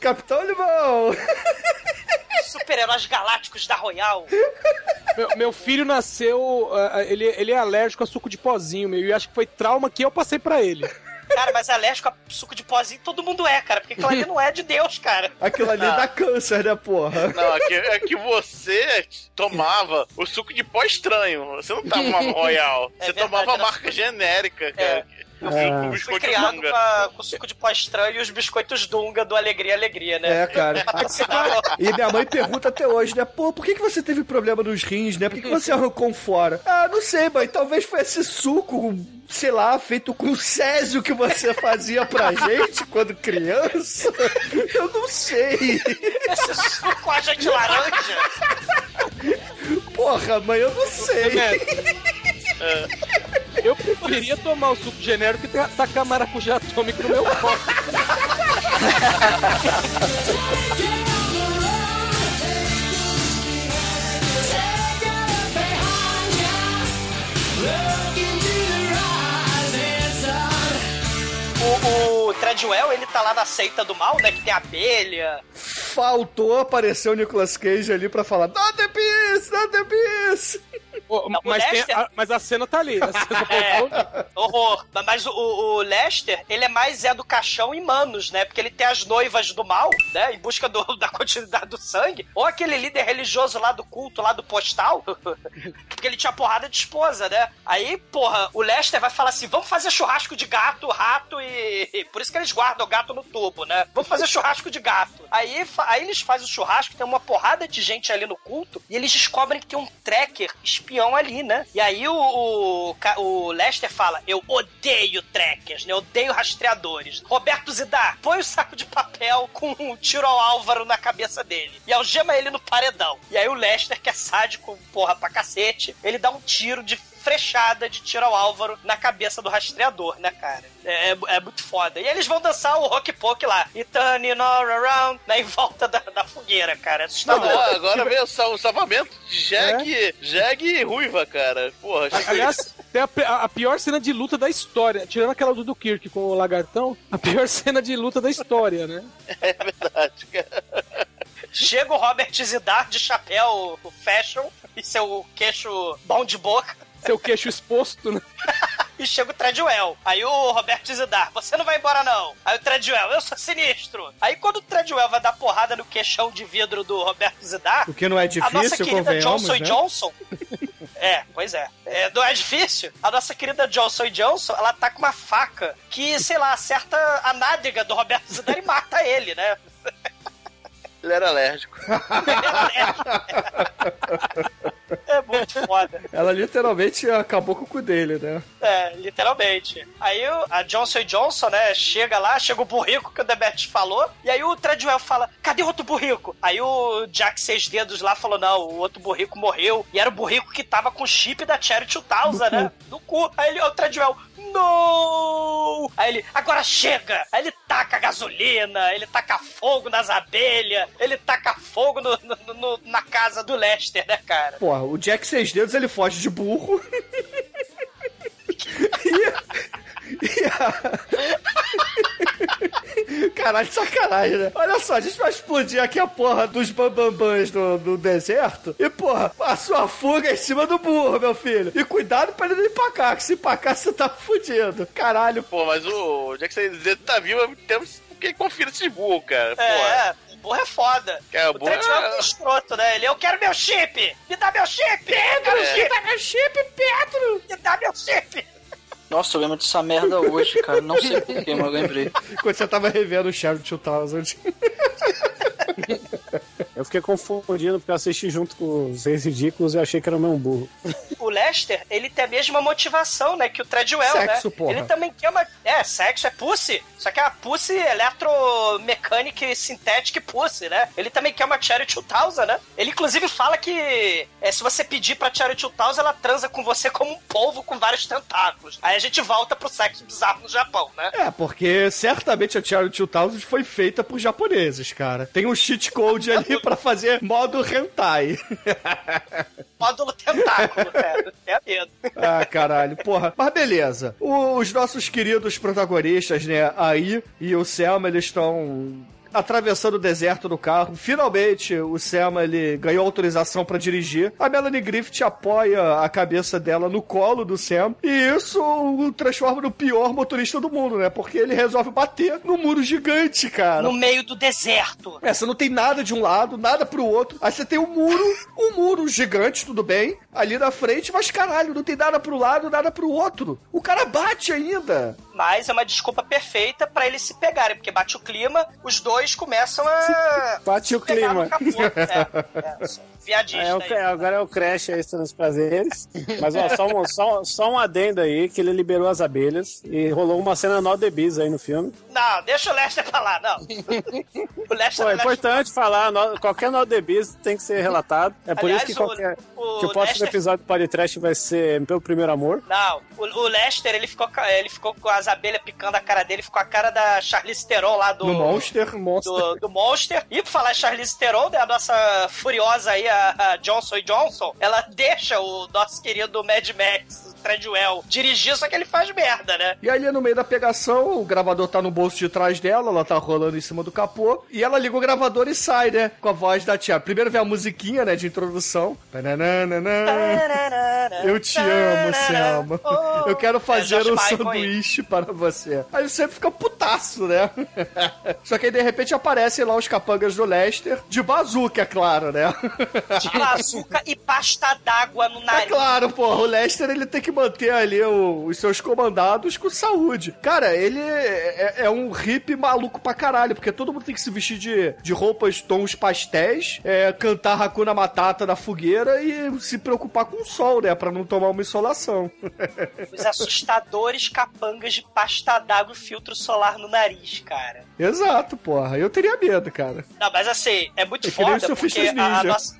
Capitão Limão! Super-heróis galácticos da Royal. Meu, meu filho nasceu, ah, ele, ele é alérgico a suco de pozinho, meu, e acho que foi trauma que eu passei pra ele. Cara, mas alérgico a suco de pozinho todo mundo é, cara, porque aquilo ali não é de Deus, cara. Aquilo ali dá câncer, né, porra? Não, é que, é que você tomava o suco de pó estranho. Você não tomava Royal. É Você verdade, tomava era marca genérica, cara. Eu O fui biscoito criado com, a- com suco de pó estranho e os biscoitos Dunga do Alegria Alegria, né? É, cara. E minha mãe pergunta até hoje, né? Pô, por que, que você teve problema nos rins, né? Por que, que você arrancou fora? Ah, não sei, mãe. Talvez foi esse suco, sei lá, feito com césio que você fazia pra gente quando criança. Eu não sei. Esse suco a gente laranja. Porra, mãe, eu não sei. Eu preferia tomar o suco genérico que tacar maracujá atômico no meu copo. O, o Treadwell, ele tá lá na seita do mal, né? Que tem abelha. Faltou aparecer o Nicolas Cage ali pra falar Not the peace, not the peace. Não, mas, Lester- a, mas a cena tá ali. Cena É, horror. Mas o, o Lester, ele é mais Zé do Caixão em Manos, né? Porque ele tem as noivas do mal, né? Em busca do- da continuidade do sangue. Ou aquele líder religioso lá do culto, lá do postal. Porque ele tinha porrada de esposa, né? Aí, porra, o Lester vai falar assim: vamos fazer churrasco de gato, rato e. Por isso que eles guardam o gato no tubo, né? Vamos fazer churrasco de gato. Aí, aí eles fazem o churrasco, tem uma porrada de gente ali no culto, e eles descobrem que tem um tracker ali, né? E aí o, o, o Lester fala: Eu odeio trackers, né? Eu odeio rastreadores. Roberto Zidar, põe o saco de papel com um tiro ao Álvaro na cabeça dele. E algema ele no paredão. E aí o Lester, que é sádico, porra pra cacete, ele dá um tiro de frechada de tiro ao Álvaro na cabeça do rastreador, né, cara? É, é- é muito foda. E eles vão dançar o rock poke lá. E turning all around, né, em volta da, da fogueira, cara. É assustador. Não, agora veio o sal- o salvamento de Jag, Jag e Ruiva, cara. Porra, Aliás, tem a, a pior cena de luta da história. Tirando aquela do, do Kirk com o lagartão, a pior cena de luta da história, né? é verdade, cara. Chega o Robert Zidar de chapéu fashion e seu queixo bom de boca. Seu queixo exposto, né? E chega o Treadwell. Aí o Roberto Zidar, você não vai embora não. Aí o Treadwell, eu sou sinistro. Aí quando o Treadwell vai dar porrada no queixão de vidro do Roberto Zidar, O que não é a nossa difícil, querida Johnson né? Johnson. É, pois é. é. Não é difícil? A nossa querida Johnson Johnson, ela tá com uma faca que, sei lá, acerta a nádega do Roberto Zidar e mata ele, né? Ele era alérgico. É muito foda. Ela literalmente acabou com o cu dele, né? É, literalmente. Aí a Johnson Johnson, né, chega lá, chega o burrico que o Debete falou, e aí o Treadwell fala, cadê o outro burrico? Aí o Jack Seis Dedos lá falou, não, o outro burrico morreu, e era o burrico que tava com o chip da Charity 2000, né? No cu. Aí ele, o Treadwell, não! Aí ele, agora chega! Aí ele taca gasolina, ele taca fogo nas abelhas, ele taca fogo no- no- no- na casa do Lester, né, cara? Porra, o Jack Seis Dedos ele foge de burro. e, e a... Caralho, sacanagem, né? Olha só, a gente vai explodir aqui a porra dos bambambãs do, do deserto. E, porra, a sua fuga é em cima do burro, meu filho. E cuidado pra ele não empacar, que se empacar você tá fudido. Caralho. Pô, mas o Jack Zed tá vivo, temos que conferir esse burro, cara. Porra. É, o burro é foda. É, o burro é- é um escroto, né? Ele, eu quero meu chip! Me dá meu chip! Pedro! É. Me dá meu chip, Pedro! Me dá meu chip! Nossa, eu lembro dessa merda hoje, cara. Não sei porquê, mas eu lembrei. Quando você tava revendo o Sheriff 2000. Eu fiquei confundindo porque eu assisti junto com os Reis Ridículos e achei que era o mesmo burro. O Lester, ele tem a mesma motivação, né, que o Treadwell, Sexo, né? porra. Ele também quer uma... É, sexo é pussy, só que é a pussy eletromecânica e sintética pussy, né? Ele também quer uma Cherry 2000, né? Ele, inclusive, fala que é, se você pedir pra Cherry 2000, ela transa com você como um polvo com vários tentáculos. Aí a gente volta pro sexo bizarro no Japão, né? É, porque certamente a Cherry 2000 foi feita por japoneses, cara. Tem um cheat code ali pra fazer modo hentai. Módulo tentáculo, velho. É medo. Ah, caralho, porra. Mas beleza. Os nossos queridos protagonistas, né, aí e o Selma, eles estão atravessando o deserto no carro. Finalmente, o Selma, ele ganhou autorização pra dirigir. A Melanie Griffith apoia a cabeça dela no colo do Sam. E isso o transforma no pior motorista do mundo, né? Porque ele resolve bater no muro gigante, cara. No meio do deserto. É, você não tem nada de um lado, nada pro outro. Aí você tem um muro, um muro gigante, tudo bem, ali na frente, mas caralho, não tem nada pro lado, nada pro outro. O cara bate ainda. Mas é uma desculpa perfeita pra eles se pegarem, porque bate o clima, os dois começam a. Bate o clima. É, é, só viadista É, o- aí. agora é o Crash aí, estando os prazeres. Mas ó, só um, só, só um adendo aí, que ele liberou as abelhas e rolou uma cena no The Bees aí no filme. Não, deixa o Lester lá, não. o Lester Pô, é Lester- importante falar, no- qualquer no The Bees tem que ser relatado. É por Aliás, isso que, o- qualquer, o que o próximo Lester- episódio do Podcast vai ser pelo primeiro amor. Não, o, o Lester, ele ficou, ele ficou com as abelhas picando a cara dele, ficou a cara da Charlize Theron lá do... No Monster, Monster. Do, do Monster. E por falar em Charlize Theron, né, a nossa furiosa aí, a, Johnson Johnson, ela deixa o nosso querido Mad Max, Treadwell, dirigir, só que ele faz merda, né? E ali no meio da pegação, o gravador tá no bolso de trás dela, ela tá rolando em cima do capô, e ela liga o gravador e sai, né? Com a voz da tia. Primeiro vem a musiquinha, né, de introdução. Eu te amo, Selma. Eu quero fazer É um sanduíche para você. Aí você fica putaço, né? Só que aí de repente aparecem lá os capangas do Lester, de bazuca, é claro, né? De bazuca e pasta d'água no É nariz. claro, porra, o Lester ele tem que manter ali o- os seus comandados com saúde. Cara, ele é, é um hippie maluco pra caralho, porque todo mundo tem que se vestir de, de roupas tons pastéis, é, cantar Hakuna Matata na fogueira e se preocupar com o sol, né? Pra não tomar uma insolação. Os assustadores capangas de pasta d'água e filtro solar no nariz, cara. Exato, porra. Eu teria medo, cara. Não, mas assim, é muito É foda porque a, a nossa...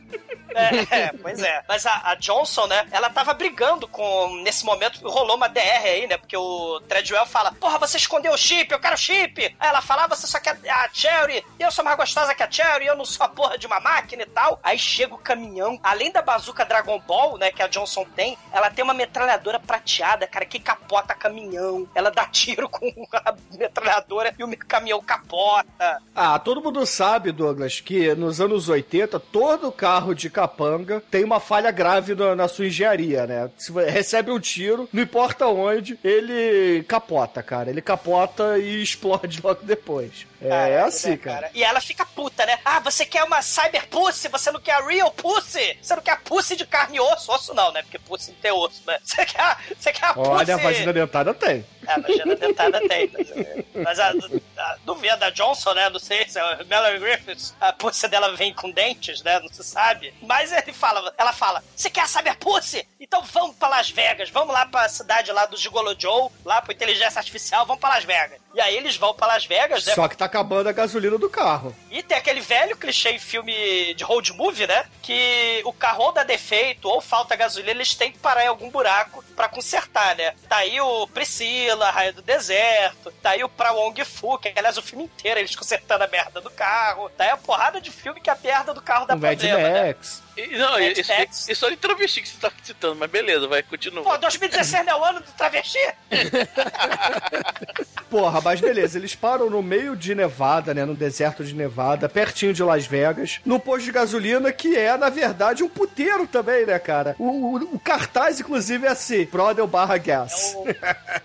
É, é, pois é. Mas a, a Johnson, né, ela tava brigando com... Nesse momento, rolou uma DR aí, né, porque o Treadwell fala, porra, você escondeu o chip, eu quero chip. Aí ela fala, ah, você só quer a Cherry, eu sou mais gostosa que a Cherry, eu não sou a porra de uma máquina e tal. Aí chega o caminhão, além da bazuca Dragon Ball, né, que a Johnson tem, ela tem uma metralhadora prateada, cara, que capota caminhão. Ela dá tiro com a metralhadora e o caminhão capota. Ah, todo mundo sabe, Douglas, que nos anos 80, todo carro de capanga tem uma falha grave na, na sua engenharia, né? Se recebe um tiro, não importa onde, ele capota, cara. Ele capota e explode logo depois. É, é assim, né, cara. E ela fica puta, né? Ah, você quer uma cyber pussy, você não quer a real pussy? Você não quer a pussy de carne e osso? Osso não, né? Porque pussy não tem osso, né? Você quer, a- você quer a pussy... Olha, a vagina dentada tem. É, a vagina dentada tem. Mas, mas a, a, via da Johnson, né? Não sei se a Melanie Griffiths, a pussy dela vem com dentes, né? Não se sabe. Mas ele fala, ela fala, você quer a cyber pussy? Então vamos pra Las Vegas, vamos lá pra cidade lá do Gigolo Joe, lá pro Inteligência Artificial, vamos pra Las Vegas. E aí eles vão pra Las Vegas, né? Só que tá acabando a gasolina do carro. E tem aquele velho clichê em filme de road movie, né? Que o carro dá defeito ou falta gasolina, eles têm que parar em algum buraco pra consertar, né? Tá aí o Priscila, a Raia do Deserto, tá aí o Pra Wong Fu, que aliás o filme inteiro eles consertando a merda do carro. Tá aí a porrada de filme que a merda do carro dá O Mad problema, né? Max. E- Não, Mad isso, Max. isso é de travesti que você tá citando, mas beleza, vai, continua. Pô, 2016 não é o ano do travesti? Porra, mas beleza, eles param no meio de Nevada, né? No deserto de Nevada, pertinho de Las Vegas, num posto de gasolina que é, na verdade, um puteiro também, né, cara? O, o- o cartaz, inclusive, é assim: Brodel barra gas.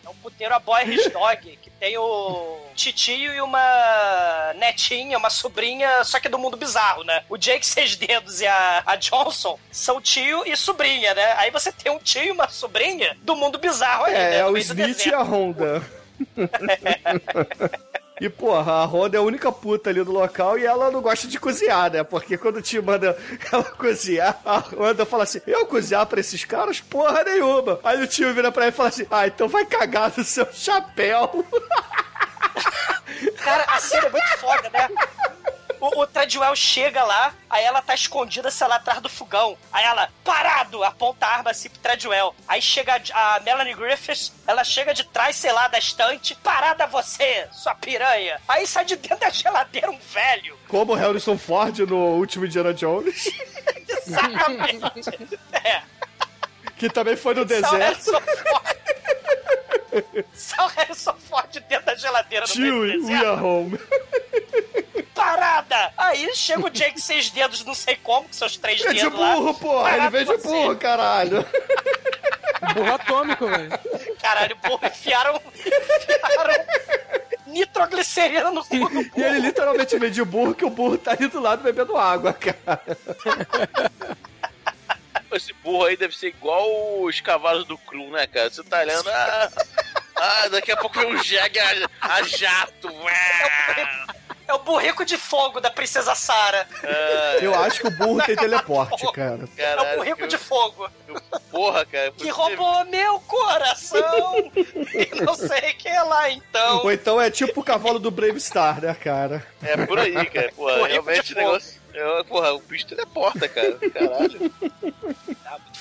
É um puteiro a boy Dog, que tem o titio e uma netinha, uma sobrinha, só que do mundo bizarro, né? O Jake Seis Dedos e a, a Johnson são tio e sobrinha, né? Aí você tem um tio e uma sobrinha do mundo bizarro aí, É, né? é No o Smith e a Honda. E, porra, a Honda é a única puta ali do local e ela não gosta de cozinhar, né? Porque quando tio manda ela cozinhar, a Honda fala assim: Eu cozinhar pra esses caras? Porra nenhuma. Aí o tio vira pra ela e fala assim: Ah, então vai cagar no seu chapéu. Cara, a cena é muito foda, né? O, o chega lá, aí ela tá escondida, sei lá, atrás do fogão. Aí ela, parado, aponta a arma assim pro Treadwell. Aí chega a Melanie Griffiths, ela chega de trás, sei lá, da estante. Parada você, sua piranha. Aí sai de dentro da geladeira um velho. Como Harrison Ford no último Indiana Jones, Exatamente. é. que também foi no deserto. Harrison Ford. Só o Harrison Ford dentro da geladeira do Tio, we are home. Parada! Aí chega o Jake seis dedos, não sei como, com seus três É de dedos lá. burro, porra. Ele vem de você. burro, caralho. Burro atômico, velho. Caralho, porra, enfiaram, enfiaram nitroglicerina no cu do burro. E ele literalmente vem de burro que o burro tá ali do lado bebendo água, cara. Esse burro aí deve ser igual os cavalos do Cru, né, cara? Você tá olhando. Ah, ah, daqui a pouco vem um jegue a, a jato. É o burrico de fogo da princesa Sara. Eu acho que o burro tem teleporte, cara. É o burrico de fogo. Porra, cara. Que roubou meu coração. e não sei o que lá, então. Ou então é tipo o cavalo do Brave Star, né, cara? É por aí, cara. Porra, realmente o negócio. É, porra, o bicho teleporta, cara. Caralho.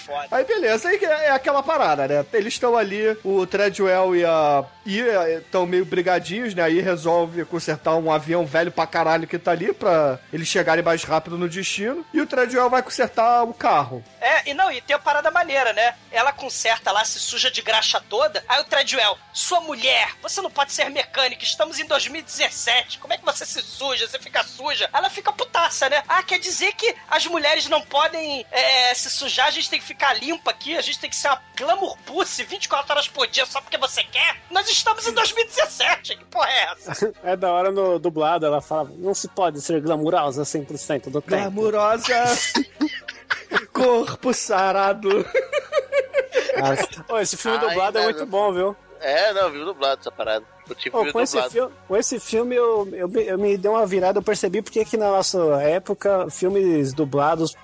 Foda. Aí beleza, aí é aquela parada, né? Eles estão ali, o Treadwell e a. E estão meio brigadinhos, né? Aí resolve consertar um avião velho pra caralho que tá ali pra eles chegarem mais rápido no destino. E o Treadwell vai consertar o carro. É, e não, e tem a parada maneira, né? Ela conserta lá, se suja de graxa toda. Aí o Treadwell, sua mulher, você não pode ser mecânica, estamos em 2017. Como é que você se suja? Você fica suja? Ela fica putaça, né? Ah, quer dizer que as mulheres não podem é, se sujar, a gente tem que ficar limpa aqui, a gente tem que ser uma glamour pussy 24 horas por dia só porque você quer? Nós estamos em 2017, que porra é essa? É da hora no dublado, ela fala, não se pode ser glamurosa 100% do tempo. Glamurosa. Corpo sarado. Ô, esse filme Ai, dublado é muito bom, viu? É, não, viu dublado essa parada. Eu tive viu com, esse filme, com esse filme eu, eu, me- eu me dei uma virada, eu percebi porque que na nossa época filmes dublados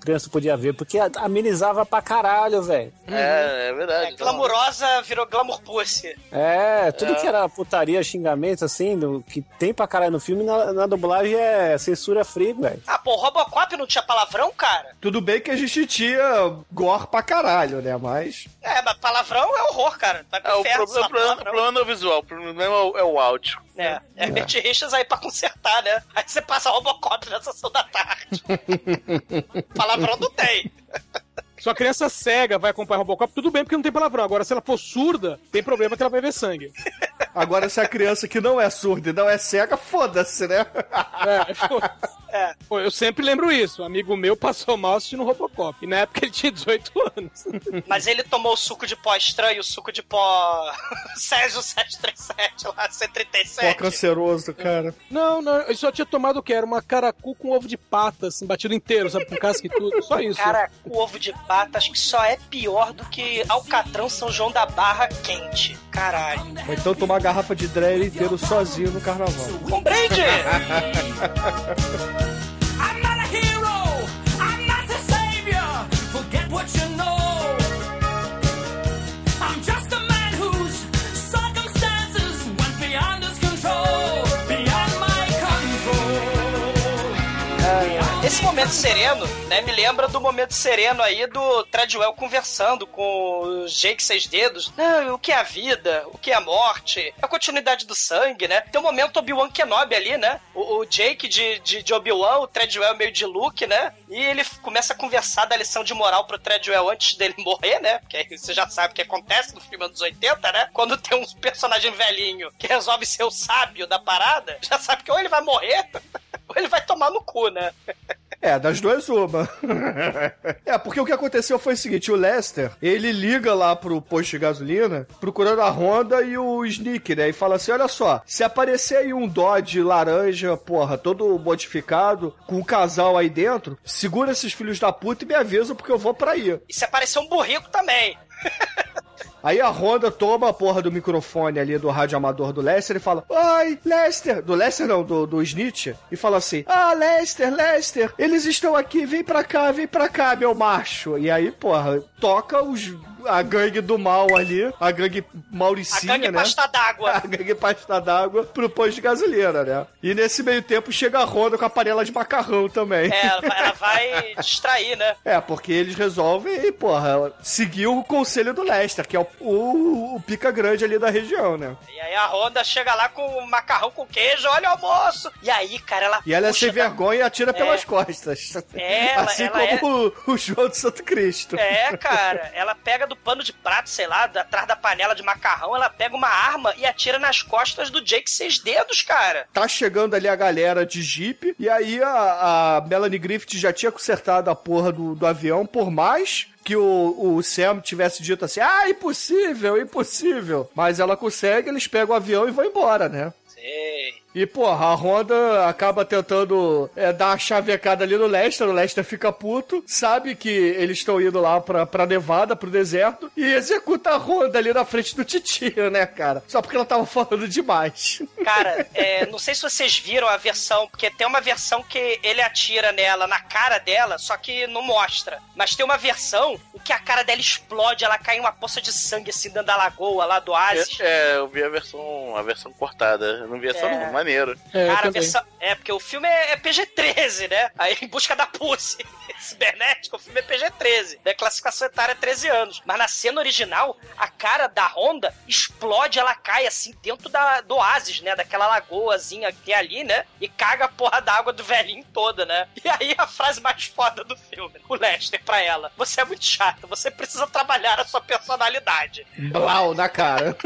criança podia ver, porque a- amenizava pra caralho, velho. É, é verdade. É, glamurosa virou glamour pussy. É, tudo É. que era putaria, xingamento, assim, do, que tem pra caralho no filme, na, na dublagem é censura free, velho. Ah, pô, o Robocop não tinha palavrão, cara? Tudo bem que a gente tinha gore pra caralho, né? Mas. É, mas palavrão é horror, cara. Pro É, o problema, o problema, o problema não é o visual, o problema é o, é o áudio. É, é Bert Richards aí pra consertar, né? Aí você passa Robocop na sessão da tarde. Palavrão não tem. Se uma criança cega vai acompanhar Robocop, tudo bem, porque não tem palavrão. Agora, se ela for surda, tem problema que ela vai ver sangue. Agora, se a criança que não é surda e não é cega, foda-se, né? É, pô. Pô, eu sempre lembro isso. Um amigo meu passou mal assistindo Robocop. E na época ele tinha 18 anos. Mas ele tomou o suco de pó estranho, o suco de pó Césio 737 lá, Pó 137. canceroso, cara. Não, não, eu só tinha tomado o que? Era uma caracu com ovo de pata, assim, batido inteiro, sabe? Com casca e tudo. Só isso. Cara, o ovo de pata acho que só é pior do que Alcatrão São João da Barra quente. Caralho. Ou então tomar garrafa de Dreyer inteiro sozinho no carnaval. Com brinde! I'm not a hero. I'm not a savior. Forget what you Esse momento sereno, né, me lembra do momento sereno aí do Treadwell conversando com o Jake Seis Dedos. Não, o que é a vida? O que é a morte? A continuidade do sangue, né? Tem o momento Obi-Wan Kenobi ali, né? O, o Jake de, de, de Obi-Wan, o Treadwell meio de Luke, né? E ele começa a conversar da lição de moral pro Treadwell antes dele morrer, né? Porque aí você já sabe o que acontece no filme anos 80, né? Quando tem um personagem velhinho que resolve ser o sábio da parada, já sabe que ou ele vai morrer ou ele vai tomar no cu, né? É, das duas uma. é, porque o que aconteceu foi o seguinte, o Lester, ele liga lá pro posto de gasolina, procurando a Honda e o Sneak, né? E fala assim, olha só, se aparecer aí um Dodge laranja, porra, todo modificado, com um casal aí dentro, segura esses filhos da puta e me avisa porque eu vou pra aí. E se aparecer um burrico também. Aí a Honda toma a porra do microfone ali do rádio amador do Lester e fala: Oi, Lester! Do Lester não, do, do Snitch. E fala assim: Ah, Lester, Lester, eles estão aqui, vem pra cá, vem pra cá, meu macho. E aí, porra, toca os. A gangue do mal ali, a gangue Mauricinha, A gangue né? pasta d'água. A gangue pasta d'água pro posto de gasolina, né? E nesse meio tempo chega a Honda com a panela de macarrão também. É, ela vai distrair, né? É, porque eles resolvem, porra, seguir o conselho do Lester, que é o, o, o pica grande ali da região, né? E aí a Honda chega lá com o macarrão com queijo, olha o almoço. E aí, cara, ela E ela é sem da- vergonha e atira pelas costas. É, ela- assim ela como o, o João de Santo Cristo. É, cara, ela pega do pano de prato, sei lá, atrás da panela de macarrão, ela pega uma arma e atira nas costas do Jake Seis Dedos, cara. Tá chegando ali a galera de Jeep, e aí a, a Melanie Griffith já tinha consertado a porra do, do avião, por mais que o, o Sam tivesse dito assim, ah, impossível, impossível. Mas ela consegue, eles pegam o avião e vão embora, né? Sei. E, porra, a Honda acaba tentando é, dar uma chavecada ali no Lester, o Lester fica puto, sabe que eles estão indo lá pra, pra Nevada, pro deserto, e executa a Honda ali na frente do titio, né, cara? Só porque ela tava falando demais. Cara, é, não sei se vocês viram a versão, porque tem uma versão que ele atira nela, na cara dela, só que não mostra. Mas tem uma versão em que a cara dela explode, ela cai em uma poça de sangue assim dentro da lagoa lá do Oasis. É, eu vi a versão, a versão cortada. Eu não vi essa É. não, maneiro. Cara, a versão. É, porque o filme é, é PG-13, né? Aí em busca da Pussy cibernética, o filme é PG-13. Da classificação etária é 13 anos. Mas na cena original, a cara da Honda explode, ela cai assim dentro da, do oásis, né? Daquela lagoazinha que tem ali, né? E caga a porra d'água do velhinho toda, né? E aí a frase mais foda do filme, o Lester pra ela. Você é muito chata, você precisa trabalhar a sua personalidade. Blau na cara.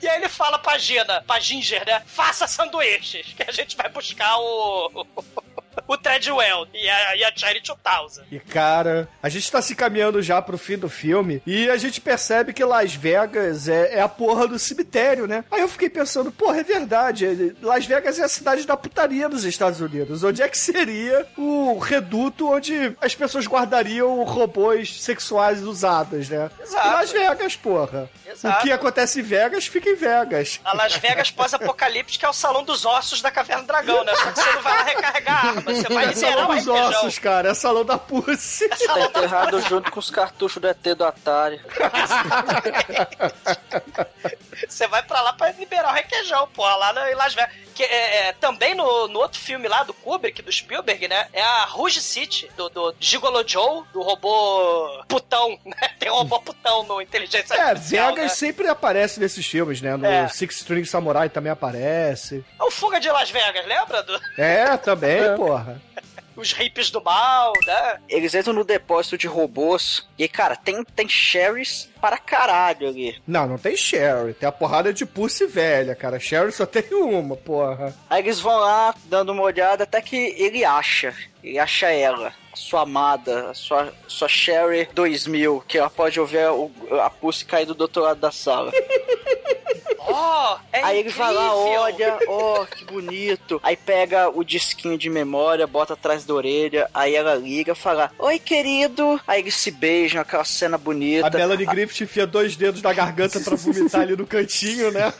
E aí ele fala pra Gina, pra Ginger, né? Faça sanduíches, que a gente vai buscar o. o Treadwell e a, e a Cherry 2000. E cara, a gente tá se caminhando já pro fim do filme e a gente percebe que Las Vegas é, é a porra do cemitério, né? Aí eu fiquei pensando, porra, é verdade. Las Vegas é a cidade da putaria dos Estados Unidos. Onde é que seria o reduto onde as pessoas guardariam robôs sexuais usados, né? Exato. Las Vegas, porra. Exato. O que acontece em Vegas, fica em Vegas. A Las Vegas pós-apocalíptica é o salão dos ossos da Caverna do Dragão, né? Só que você não vai lá recarregar a arma, você vai É liberar salão dos ossos, cara. É salão da pussy. Tá enterrado junto com os cartuchos do ET do Atari. Você vai pra lá pra liberar o requeijão, porra, lá na- em Las Vegas. Que, é, é, também no, no outro filme lá do Kubrick, do Spielberg, né? É a Rouge City, do, do Gigolo Joe, do robô putão, né? Tem robô putão no Inteligência É, Artificial, Vegas né? sempre aparece nesses filmes, né? No É. Six String Samurai também aparece. É o Fuga de Las Vegas, lembra? Do, É, também, porra. Os hippies do mal, né? Eles entram no depósito de robôs e, cara, tem, tem Sherrys para caralho ali. Não, não tem Sherry. Tem a porrada de Pussy velha, cara. Sherry só tem uma, porra. Aí eles vão lá, dando uma olhada, até que ele acha. Ele acha ela, sua amada, a sua, sua Sherry 2000, que ela pode ouvir o, a Pussy cair do outro lado da sala. Oh, é Aí ele vai lá, incrível. olha, ó, que bonito. Aí pega o disquinho de memória, bota atrás da orelha, aí ela liga, fala, oi querido. Aí eles se beijam, aquela cena bonita. A Melanie Griffith enfia dois dedos na garganta pra vomitar ali no cantinho, né?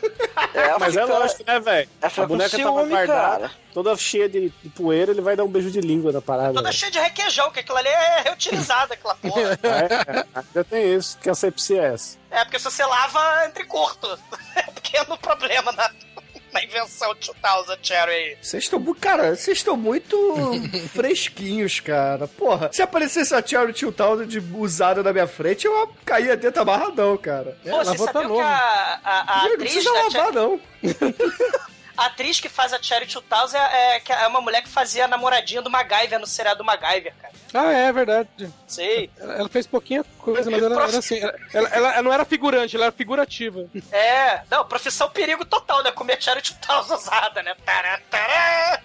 É, Mas é fica- lógico, né, velho? A boneca tava ciúme, guardada, cara. toda cheia de, de poeira, ele vai dar um beijo de língua na parada. Toda velho. cheia de requeijão, que aquilo ali é reutilizado, aquela porra. É, é, ainda tem isso, que asepsia é essa. É, porque se você lava, entre curto. É um pequeno problema na, na invenção de 2000 Cherry aí. Vocês estão muito. Cara, vocês estão muito fresquinhos, cara. Porra, se aparecesse a Cherry 2000 de usada na minha frente, eu caía dentro amarradão, cara. Pô, vocês lavou tá sabiam que a, a, a não atriz precisa da lavar, não. A atriz que faz a Cherry 2000 é, é, é uma mulher que fazia a namoradinha do MacGyver no seriado do MacGyver, cara. Ah, é verdade. Sei. Ela, ela fez pouquinha coisa, mas ela era assim. Ela, ela- ela não era figurante, ela era figurativa. É, não, profissão perigo total, né? Comer Cherry 2000 usada, né? Tará, tará.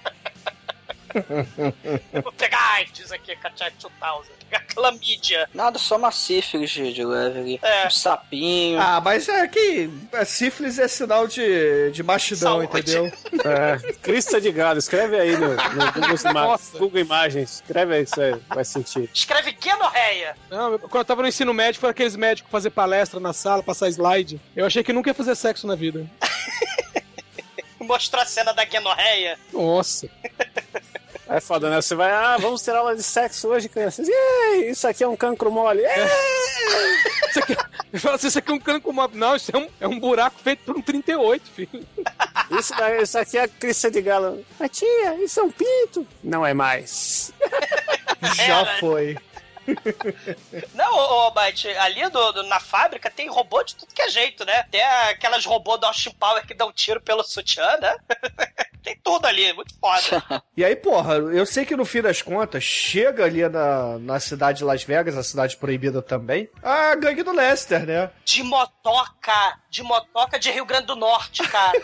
Eu vou pegar AIDS aqui com a Cherry 2000. Pegar clamídia. Nada, só uma sífilis de, de leve ali. É. Um sapinho. Ah, mas é que a sífilis é sinal de, de mastidão, Saúde. entendeu? É, crista de gado, escreve aí no, no Google, Nossa. Google Imagens. Escreve aí isso aí, vai sentir. Escreve guenorreia. Não, quando eu tava no ensino médio, foi aqueles médicos fazer palestra na sala, passar slide. Eu achei que nunca ia fazer sexo na vida. Mostrou a cena da guenorreia. Nossa. É foda, né? Você vai, ah, vamos ter aula de sexo hoje, crianças. Ei, isso aqui é um cancro mole. Isso aqui, eu falo assim, isso aqui é um cancro móvel. Não, isso é um, é um buraco feito por um 38, filho. Isso, isso aqui é a crista de galo. Mas tia, isso é um pinto. Não é mais. Já foi. Não, ô, ô Bite, ali do, do- na fábrica tem robô de tudo que é jeito, né? Tem aquelas robôs do Austin Power que dão tiro pelo sutiã, né? tem tudo ali, muito foda. E aí, porra, eu sei que no fim das contas, chega ali na, na cidade de Las Vegas, a cidade proibida também, a gangue do Lester, né? De motoca, de motoca de Rio Grande do Norte, cara.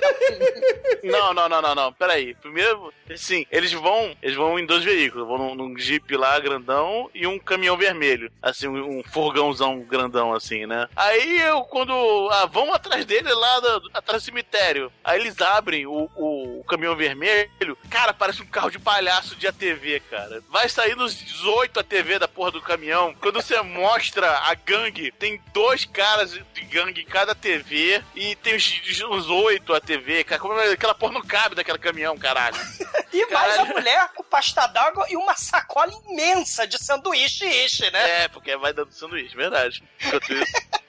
Não, não, não, não, não. Peraí. Primeiro, sim, eles vão. Eles vão em dois veículos. Vão num, num Jeep lá grandão e um caminhão vermelho. Assim, um, furgãozão grandão, assim, né? Aí eu, quando. Ah, vão atrás dele lá do- atrás do cemitério. Aí eles abrem o, o, o caminhão vermelho. Cara, parece um carro de palhaço de ATV, cara. Vai sair nos 18 ATV da porra do caminhão. Quando você mostra a gangue, tem dois caras de gangue em cada TV e tem uns, uns 8 ATV, cara. Como é- aquela porra não cabe daquele caminhão, caralho. E mais a mulher com pasta d'água e uma sacola imensa de sanduíche ishi, né? É, porque vai dando sanduíche, verdade. Enquanto isso.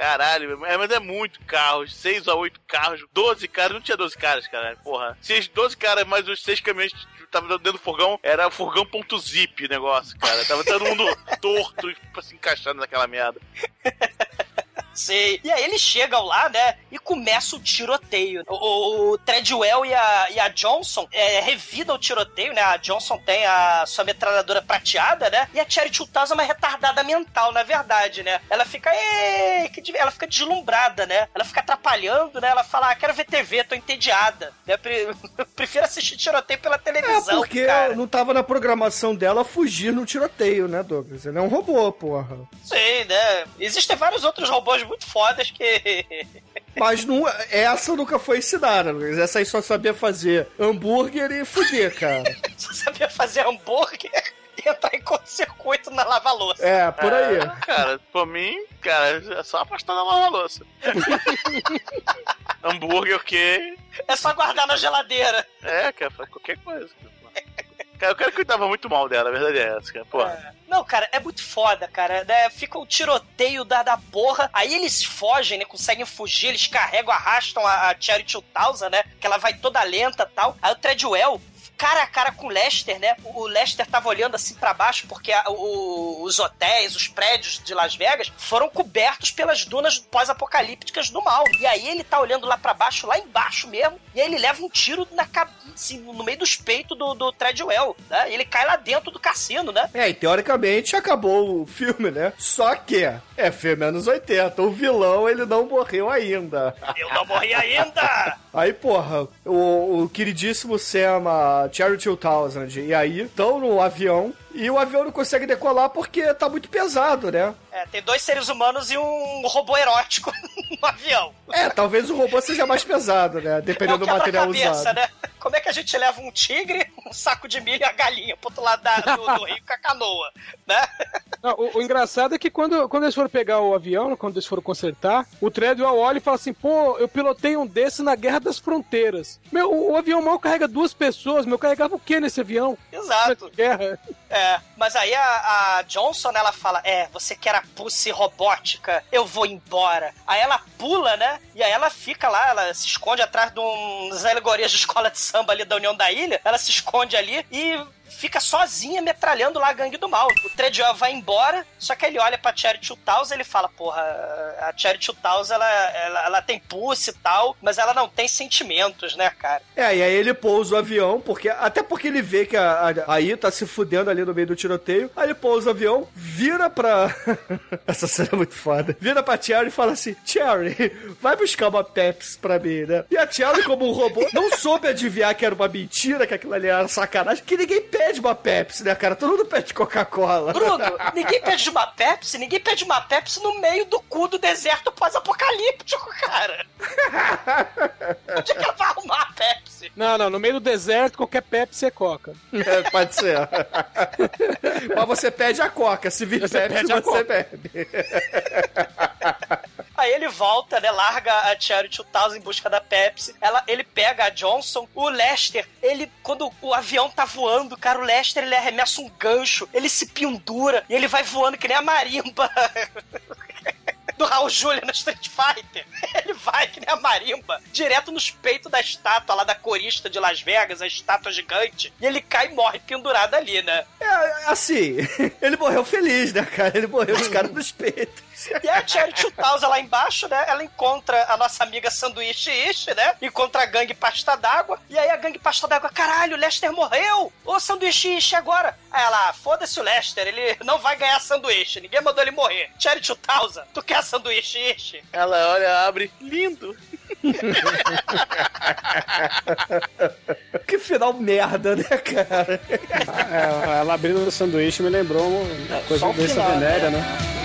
Caralho, é, mas é muito carros, 6 a 8 carros, 12 caras, não tinha 12 caras, caralho, porra. Se os 12 caras mais os 6 caminhões que estavam dentro do furgão, era furgão.zip o negócio, cara. Tava todo mundo torto, tipo, se encaixando naquela merda. Sei. E aí eles chegam lá, né? E começa o tiroteio. O, o, o Treadwell e a, e a Johnson é, revidam o tiroteio, né? A Johnson tem a sua metralhadora prateada, né? E a Cherry 2000 é uma retardada mental, na verdade, né? Ela fica. "Ê, que div-" ela fica deslumbrada, né? Ela fica atrapalhando, né? Ela fala, ah, quero ver TV, tô entediada. Eu prefiro assistir tiroteio pela É televisão, porque cara. não tava na programação dela fugir no tiroteio, né, Douglas? Ele é um robô, porra. Sei, né? Existem vários outros robôs muito fodas que. Mas não, essa nunca foi ensinada, Douglas. Essa aí só sabia fazer hambúrguer e fuder, cara. Só sabia fazer hambúrguer e entrar em curto-circuito na lava-louça. É, por aí. Ah, cara, por mim, cara, é só apostar na lava-louça. Hambúrguer o quê? É só guardar na geladeira. É, cara, qualquer coisa. Cara, o cara cuidava muito mal dela, a verdade é essa, cara. Porra. Não, cara, é muito foda, cara. Né? Fica o tiroteio da, da porra. Aí eles fogem, né? Conseguem fugir, eles carregam, arrastam a, a Cherry 2000, né? Que ela vai toda lenta e tal. Aí o Treadwell cara a cara com o Lester, né? O Lester tava olhando assim pra baixo porque a- o- os hotéis, os prédios de Las Vegas foram cobertos pelas dunas pós-apocalípticas do mal. E aí ele tá olhando lá pra baixo, lá embaixo mesmo, e aí ele leva um tiro na cabeça, assim, no meio dos peitos do, do Treadwell, né? E ele cai lá dentro do cassino, né? É, e teoricamente acabou o filme, né? Só que é filme anos 80. O vilão, ele não morreu ainda. Eu não morri ainda! Aí, porra, o, o queridíssimo Sam, a Cherry 2000, e aí estão no avião e o avião não consegue decolar porque tá muito pesado, né? É, tem dois seres humanos e um robô erótico no avião. É, talvez o robô seja mais pesado, né? Dependendo É do material quebra-cabeça, usado. né? Como é que a gente leva um tigre, um saco de milho e a galinha pro outro lado da- do, do rio com a canoa, né? Não, o, o engraçado é que quando, quando eles foram pegar o avião, quando eles foram consertar, o Treadwell olha e fala assim: pô, eu pilotei um desse na Guerra das Fronteiras. Meu, o, o avião mal carrega duas pessoas, meu, carregava o que nesse avião? Exato. Guerra. É, mas aí a, a Johnson, ela fala, é, você quer a pussy robótica, eu vou embora. Aí ela pula, né, e aí ela fica lá, ela se esconde atrás de uns alegorias de escola de samba ali da União da Ilha, ela se esconde ali e fica sozinha metralhando lá a gangue do mal. O Treadwell vai embora, só que ele olha pra Charity Towns e ele fala, porra, a Charity Towns, ela, ela, ela tem pulse e tal, mas ela não tem sentimentos, né, cara? É, e aí ele pousa o avião, porque até porque ele vê que a, a, a I tá se fudendo ali no meio do tiroteio. Aí ele pousa o avião, vira pra. Essa cena é muito foda. Vira pra Cherry e fala assim: Cherry, vai buscar uma Pepsi pra mim, né? E a Cherry, como um robô, não soube adivinhar que era uma mentira, que aquilo ali era sacanagem, que ninguém pede uma Pepsi, né, cara? Todo mundo pede Coca-Cola. Bruno, ninguém pede uma Pepsi, ninguém pede uma Pepsi no meio do cu do deserto pós-apocalíptico, cara. Onde é que ela vai arrumar a Pepsi? Não, não, no meio do deserto, qualquer Pepsi é Coca. É, pode ser. Mas você pede a Coca, se vir Você Pepsi, pede você Coca. bebe. Aí ele volta, né? Larga a Charity Towns em busca da Pepsi. Ela, ele pega a Johnson. O Lester, ele, quando o avião tá voando, cara, o Lester ele arremessa um gancho, ele se pendura e ele vai voando que nem a marimba. Do Raul Júlia no Street Fighter. Ele vai que nem a marimba, direto nos peitos da estátua lá da corista de Las Vegas, a estátua gigante. E ele cai e morre pendurado ali, né? É, assim, ele morreu feliz, né, cara? Ele morreu de cara nos peitos. E a Charity Towns lá embaixo, né? Ela encontra a nossa amiga Sanduíche Ishi, né? Encontra a gangue Pasta d'Água. E aí a gangue Pasta d'Água, caralho, o Lester morreu! Ô, Sanduíche Ishi, agora? Aí ela, foda-se o Lester, ele não vai ganhar sanduíche. Ninguém mandou ele morrer. Charity Towns, tu quer sanduíche Ishi? Ela olha, abre, lindo. Que final merda, né, cara? É, ela abrindo o sanduíche me lembrou uma coisa só dessa final, venérea, né? né?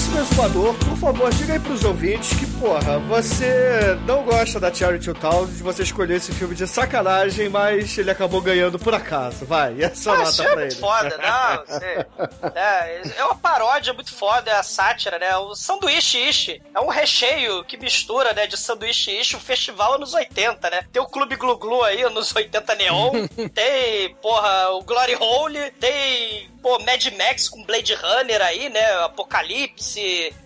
caríssimo exumador, por favor, diga aí pros ouvintes que, porra, você não gosta da Charity Towns, você escolheu esse filme de sacanagem, mas ele acabou ganhando por acaso. Vai, e essa Ah, nota isso é pra muito ele. foda, não, sei. É, é uma paródia muito foda, é a sátira, né? O sanduíche ishi é um recheio que mistura, né, de sanduíche ishi, o festival anos 80, né? Tem o Clube Glu Glu aí, anos 80 neon, tem, porra, o Glory Hole, tem, pô, Mad Max com Blade Runner aí, né? Apocalipse,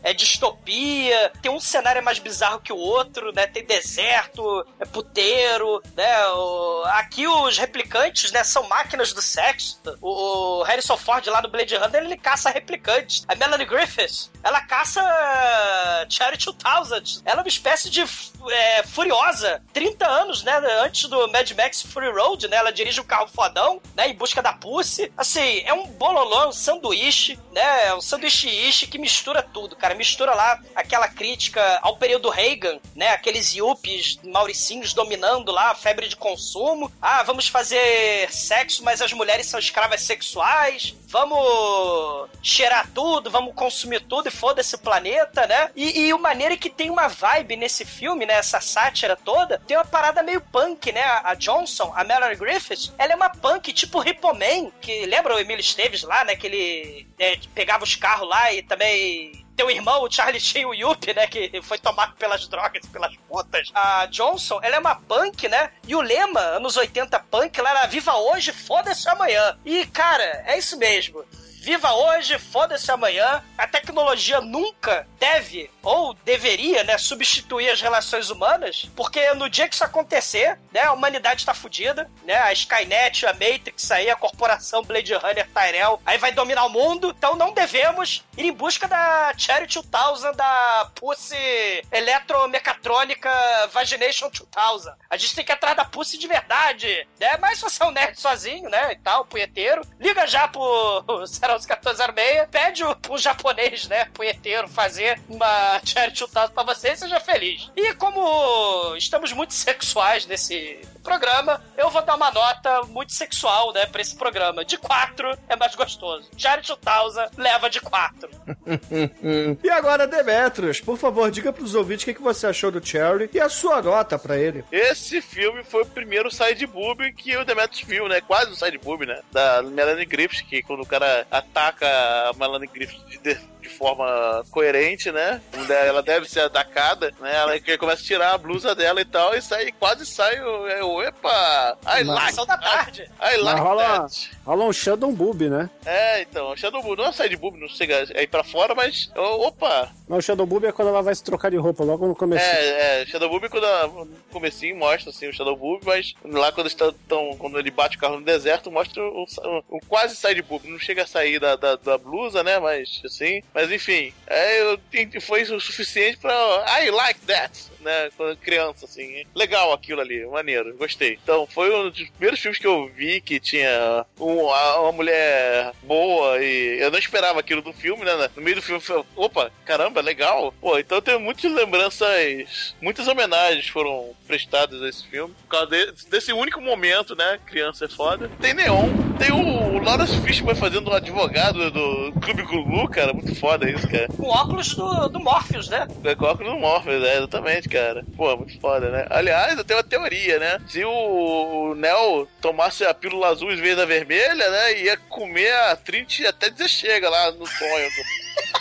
é distopia, tem um cenário mais bizarro que o outro, né? Tem deserto, é puteiro, né? O- aqui os replicantes, né, são máquinas do sexo. O, o Harrison Ford lá no Blade Runner, ele caça replicantes. A Melanie Griffiths, ela caça Charity 2000. Ela é uma espécie de é, furiosa. 30 anos, né, antes do Mad Max Fury Road, né? Ela dirige um carro fodão, né, em busca da Pussy. Assim, é um bololô, um sanduíche, né? Um sanduíche que mistura tudo, cara. Mistura lá aquela crítica ao período Reagan, né? Aqueles yuppies mauricinhos dominando lá a febre de consumo. Ah, vamos fazer sexo, mas as mulheres são escravas sexuais. Vamos cheirar tudo, vamos consumir tudo e foda-se o planeta, né? E, e o maneiro é que tem uma vibe nesse filme, né? Essa sátira toda, tem uma parada meio punk, né? A Johnson, a Melanie Griffiths, ela é uma punk tipo Ripoman, que lembra o Emílio Esteves lá, né? Que ele é, pegava os carros lá e também teu irmão, o Charlie Sheen, o Yuppie, né? Que foi tomado pelas drogas, pelas putas. A Johnson, ela é uma punk, né? E o lema, anos 80 punk, ela era viva hoje, foda-se amanhã. E, cara, é isso mesmo. Viva hoje, foda-se amanhã. A tecnologia nunca deve ou deveria, né, substituir as relações humanas, porque no dia que isso acontecer, né, a humanidade tá fudida, né? A Skynet, a Matrix aí, a corporação Blade Runner Tyrell, aí vai dominar o mundo. Então não devemos ir em busca da Charity 2000, da Pussy Eletromecatrônica Vagination 2000. A gente tem que ir atrás da Pussy de verdade, né? Mas se você é um nerd sozinho, né, e tal, punheteiro, liga já pro 01406, pede o- pro japonês, né, punheteiro, fazer uma Charity 2000 pra você e seja feliz. E como estamos muito sexuais nesse programa, eu vou dar uma nota muito sexual, né, pra esse programa. De 4 é mais gostoso. Charity 2000 leva de 4. E agora, Demetrius, por favor, diga pros ouvintes o que, que você achou do Cherry e a sua nota pra ele. Esse filme foi o primeiro side boob que o Demetrius viu, né? Quase um side boob, né? Da Melanie Griffiths, que quando o cara ataca a Melanie Griffiths de, de- de forma coerente, né? Ela deve ser atacada, né? Ela que começa a tirar a blusa dela e tal, e sai, quase sai o. é Epa! I Mas- like da tarde. I Mas like rola, that. rola um Shadow Boob, né? É, então, Shadow Boob não é sair de boob, não chega aí pra fora, mas. Opa! Não, o Shadow Boob é quando ela vai se trocar de roupa, logo no começo. É, é, Shadow Boob quando a- no comecinho mostra assim o Shadow Boob, mas lá quando está tão, quando ele bate o carro no deserto, mostra o, o- o quase side boob, não chega a sair da, da, da blusa, né, mas assim, mas enfim, é, eu, foi o suficiente pra I like that, né, quando criança assim, legal aquilo ali, maneiro, gostei. Então, foi um dos primeiros filmes que eu vi que tinha um- uma mulher boa e eu não esperava aquilo do filme, né, no meio do filme, eu falei, opa, caramba, legal. Pô, então eu tenho muitas lembranças, muitas homenagens foram prestadas a esse filme. Por causa de- desse único momento, né? Criança é foda. Tem Neon, tem o Lawrence Fishburne fazendo um advogado do Clube Gulu, cara. Muito foda isso, cara. Com óculos do, do Morpheus, né? É com óculos do Morpheus, é, exatamente, cara. Pô, muito foda, né? Aliás, eu tenho uma teoria, né? Se o Neo tomasse a pílula azul em vez da vermelha, né? Ia comer a Trinity até dizer chega lá no sonho.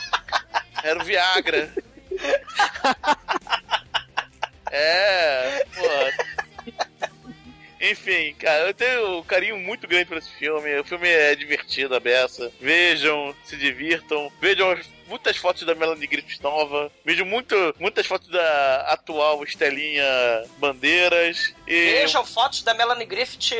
Era o Viagra. É, pô. Enfim, cara, eu tenho um carinho muito grande por esse filme. O filme é divertido, a beça. Vejam, se divirtam. Vejam muitas fotos da Melanie Griffith nova. Vejo muito, muitas fotos da atual Estelinha Bandeiras. E... Vejam fotos da Melanie Griffith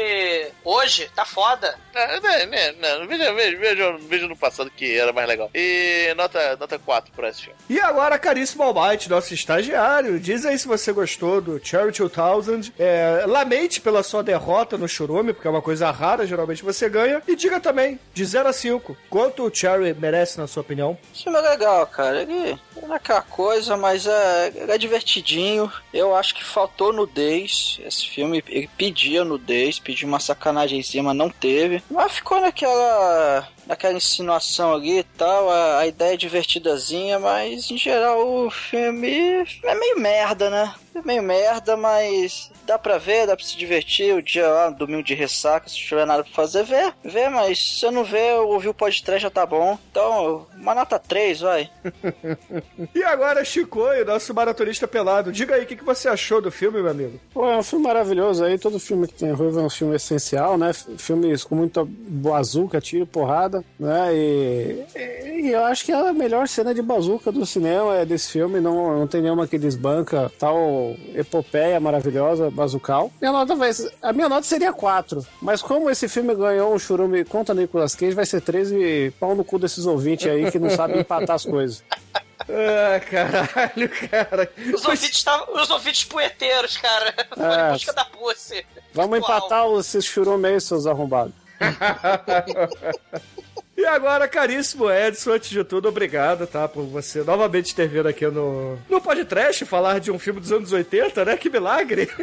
hoje, tá foda. É, né, né, né, veja, veja, veja, veja no passado que era mais legal. E nota, nota 4 pra esse filme. E agora, caríssimo Almighty, nosso estagiário, diz aí se você gostou do Cherry 2000. É, lamente pela sua derrota no Churume, porque é uma coisa rara, geralmente você ganha. E diga também, de 0 a 5, quanto o Cherry merece, na sua opinião? O filme legal, cara. Ele é aquela coisa, mas é, é divertidinho. Eu acho que faltou nudez. Esse filme ele pedia nudez, pedia uma sacanagemzinha, mas não teve. Mas ficou naquela. Naquela insinuação ali e tal. A, a ideia é divertidazinha, mas em geral o filme é meio merda, né? É meio merda, mas dá pra ver, dá pra se divertir. O dia lá, domingo de ressaca, se tiver nada pra fazer, vê. Vê, mas se eu não ver, ouvir o podcast já tá bom. Então, uma nota 3, vai. E agora, Chicoio, nosso maratonista pelado, diga aí o que, que você achou do filme, meu amigo. Pô, é um filme maravilhoso aí. Todo filme que tem ruivo é um filme essencial, né? Filmes com muita bazuca, tiro, porrada, né? E, e eu acho que a melhor cena de bazuca do cinema é desse filme. Não, não tem nenhuma que desbanca tal epopeia maravilhosa, bazucal. Minha nota vai, a minha nota seria 4. Mas como esse filme ganhou um churume contra Nicolas Cage, vai ser 13 pau no cu desses ouvintes aí que não sabem empatar as coisas. Ah, caralho, cara. Os ouvintes, tavam- os ouvintes poeteiros, cara. É. busca da pussy. Vamos Virtual. empatar esses churume aí, seus arrombados. E agora, caríssimo Edson, antes de tudo, obrigado, tá? Por você novamente ter vindo aqui no, no podcast falar de um filme dos anos 80, né? Que milagre!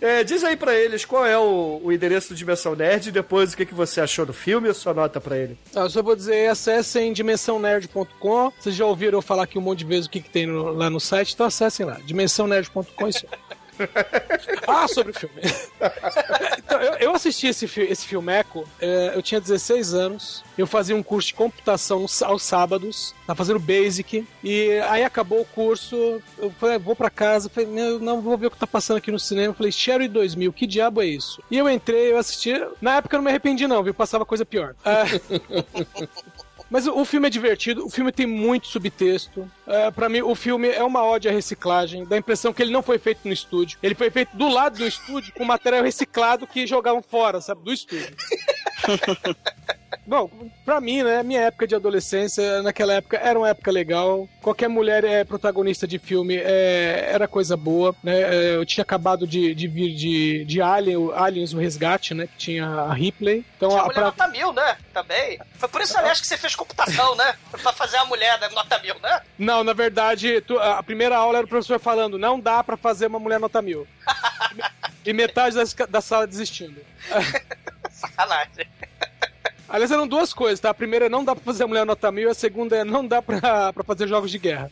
É, diz aí pra eles qual é o, o endereço do Dimensão Nerd e depois o que, que você achou do filme e a sua nota pra ele. Ah, eu só vou dizer, acessem dimensãonerd.com. Vocês já ouviram eu falar aqui um monte de vezes o que, que tem no- lá no site, então acessem lá, dimensãonerd.com. Isso. Ah, sobre o filme. então, eu, eu assisti esse, esse filmeco, é, eu tinha 16 anos, eu fazia um curso de computação aos sábados, tava fazendo Basic, e aí acabou o curso, eu falei, vou pra casa, falei, "Meu, não, vou ver o que tá passando aqui no cinema, eu falei, Sherry 2000, que diabo é isso? E eu entrei, eu assisti, na época eu não me arrependi não, viu, passava coisa pior. Ah, Mas o, filme é divertido, o filme tem muito subtexto. É, para mim, o filme é uma ode à reciclagem. Dá a impressão que ele não foi feito no estúdio. Ele foi feito do lado do estúdio com material reciclado que jogavam fora, sabe? Do estúdio. Bom, pra mim, né, minha época de adolescência, naquela época, era uma época legal. Qualquer mulher é protagonista de filme é, era coisa boa, né? É, Eu tinha acabado de, de vir de, de Alien, Aliens, o Resgate, né? Que tinha a Ripley. Então, Tinha a, a mulher pra- nota mil, né? Também. Foi por isso, aliás, que você fez computação, né? Pra fazer a mulher da nota mil, né? Não, na verdade, tu- a primeira aula era o professor falando: não dá pra fazer uma mulher nota mil. e metade das- da sala desistindo. Sacanagem. Aliás, eram duas coisas, tá? A primeira é não dá pra fazer a mulher nota mil, a segunda é não dá pra, pra fazer jogos de guerra.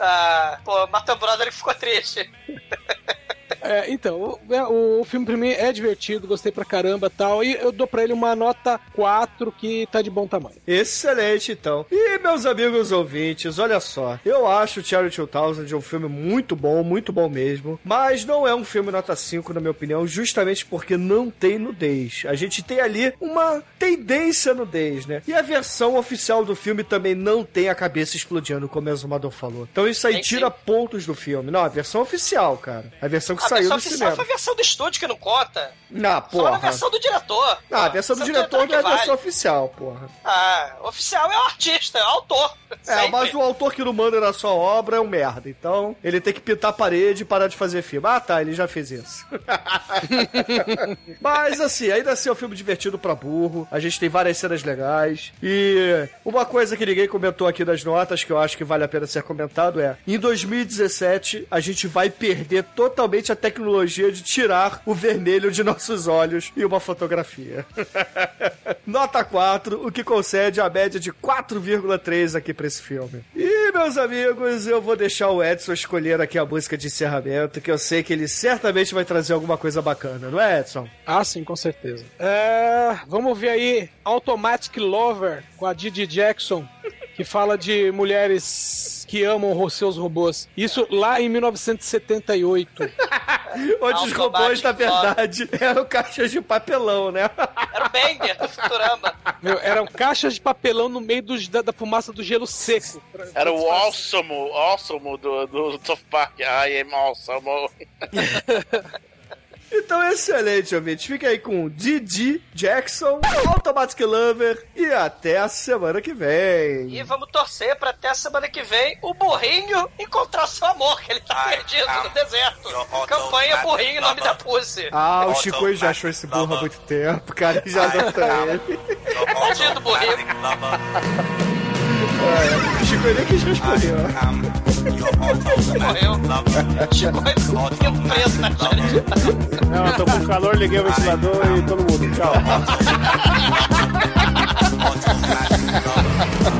Ah, pô, Mato Brother ele ficou triste. É, então, o, é, o- o filme pra mim é divertido, gostei pra caramba e tal. E eu dou pra ele uma nota 4 que tá de bom tamanho. Excelente, então. E, meus amigos ouvintes, olha só. Eu acho o Cherry 2000 um filme muito bom, muito bom mesmo. Mas não é um filme nota 5, na minha opinião, justamente porque não tem nudez. A gente tem ali uma tendência à nudez, né? E a versão oficial do filme também não tem a cabeça explodindo, como o Exumador falou. Então isso aí Tem sim. tira pontos do filme. Não, a versão oficial, cara. A versão que A saiu versão no oficial cinema. foi a versão do estúdio que não conta. Não, Só porra. na versão do diretor. Ah, a versão do diretor não é a que vale. versão oficial, porra. Ah, oficial é o artista, é o autor. É, Sempre. mas o autor que não manda na sua obra é um merda. Então, ele tem que pintar a parede e parar de fazer filme. Ah, tá, ele já fez isso. mas, assim, ainda assim é um filme divertido pra burro. A gente tem várias cenas legais. E uma coisa que ninguém comentou aqui das notas, que eu acho que vale a pena ser comentado, é: em 2017, a gente vai perder totalmente a tecnologia de tirar o vermelho de nossos olhos e uma fotografia. Nota 4, o que concede a média de 4,3 aqui pra esse filme. E, meus amigos, eu vou deixar o Edson escolher aqui a música de encerramento, que eu sei que ele certamente vai trazer alguma coisa bacana, não é, Edson? Ah, sim, com certeza. É, vamos ver aí Automatic Lover com a Didi Jackson, que fala de mulheres que amam os seus robôs. Isso lá em 1978. Onde os robôs, na verdade, eram caixas de papelão, né? Era o Banger do Futurama. Meu, eram caixas de papelão no meio dos- da, da fumaça do gelo seco. Era o awesome, awesome do, do South Park. I am awesome. Então, excelente, ouvinte. Fica aí com Didi Jackson, Automatic Lover e até a semana que vem. E vamos torcer pra até a semana que vem o burrinho encontrar seu amor, que ele tá perdido no deserto. Campanha burrinho em nome da Pussy. Ah, o Chico já achou esse burro há muito tempo, cara, e já adota ele. Tadinho do burrinho. É, o Chico nem quis responder, ó. Morreu. Chico foi preso na charity. Não, eu tô com calor, liguei o ventilador e todo mundo. Tchau.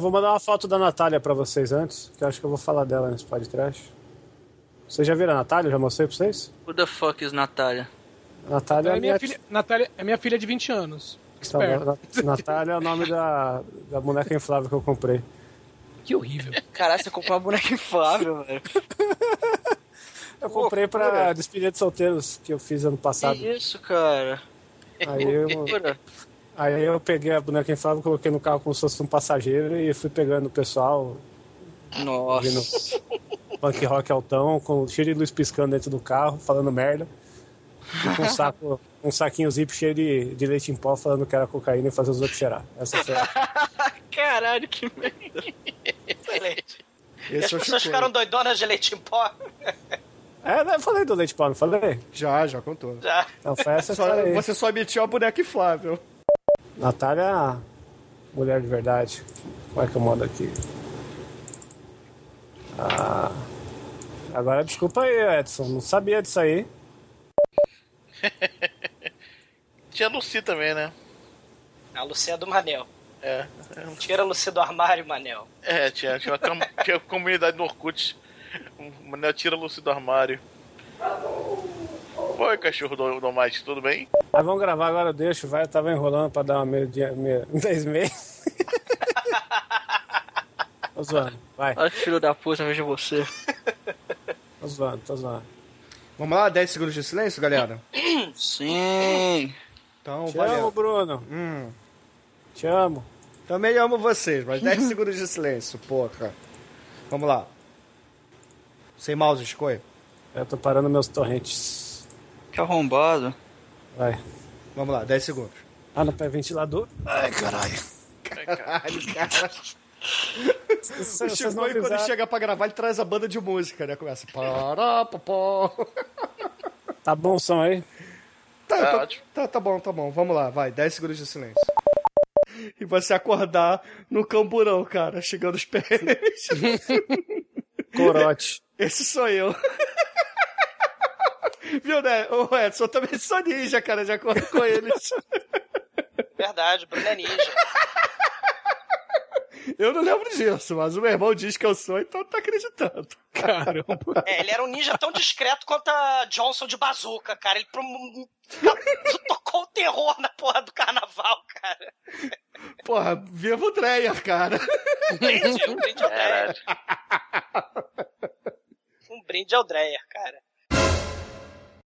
vou mandar uma foto da Natália pra vocês antes, que eu acho que eu vou falar dela nesse podcast. Vocês já viram a Natália? Já mostrei pra vocês? Who the fuck is Natália? Natália É minha filha, Natália, é minha filha de 20 anos. Então, Natália é o nome da, da boneca inflável que eu comprei. Que horrível. Caralho, você comprou uma boneca inflável, velho. Eu comprei pra Loucura. despedida de solteiros que eu fiz ano passado. Que isso, cara? Aí eu, Loucura. Aí eu peguei a boneca inflável, coloquei no carro como se fosse um passageiro e fui pegando o pessoal, Nossa. punk rock altão, com cheio de luz piscando dentro do carro, falando merda. E com um, saco, um saquinho zip cheio de, de leite em pó, falando que era cocaína e fazer os outros cheirar. Essa foi a... Caralho, que merda. Leite. E Esse as é o pessoas ficaram doidonas de leite em pó. É, eu falei do leite em pó, não falei? Já, já contou. Já. Então foi essa Só- você só emitiu a boneca inflável. Natália é a mulher de verdade. Como é que eu mando aqui? Ah, agora desculpa aí, Edson. Não sabia disso aí. Tinha Lucy também, né? A Lucia do Manel. É. Tira a Lucia do armário, Manel. É, tinha, tinha, uma, tinha uma comunidade no Orkut. O Manel tira a Lucy do armário. Oi, cachorro do, do Mike, tudo bem? Mas vamos gravar agora, deixa. Vai, eu tava enrolando pra dar uma meia, dia- meia, dez meses. tô zoando, vai. Olha que filho da puta, vejo você. Tô zoando, tô zoando. Vamos lá, 10 segundos de silêncio, galera? Sim. Então, Te amo, valeu. Bruno. Hum, Te amo. também amo vocês, mas 10 segundos de silêncio, porra. Vamos lá. Sem mouse, escolha. Eu tô parando meus torrentes. Que arrombado. Vai. Vamos lá, 10 segundos. Ah, no pé ventilador. Ai, caralho. Caralho, cara. O Vocês Chico, não quando avisaram. chega pra gravar, ele traz a banda de música, né? Começa. Pará, popó. Tá bom o som aí? Tá, Tá tá, ótimo. tá, tá bom, tá bom. Vamos lá, vai. 10 segundos de silêncio. E você acordar no camburão, cara, chegando os pés. Corote. Esse sou eu. Viu, né? Ô, Edson, eu também sou ninja, cara, de acordo com eles. Verdade, Bruno é ninja. Eu não lembro disso, mas o meu irmão diz que eu sou, então tá acreditando. Caramba. É, ele era um ninja tão discreto quanto a Johnson de bazuca, cara. Ele prom- tocou o terror na porra do carnaval, cara. Porra, viva o Dreyer, cara. Um brinde, um brinde ao Dreyer. Um brinde ao Dreyer, cara.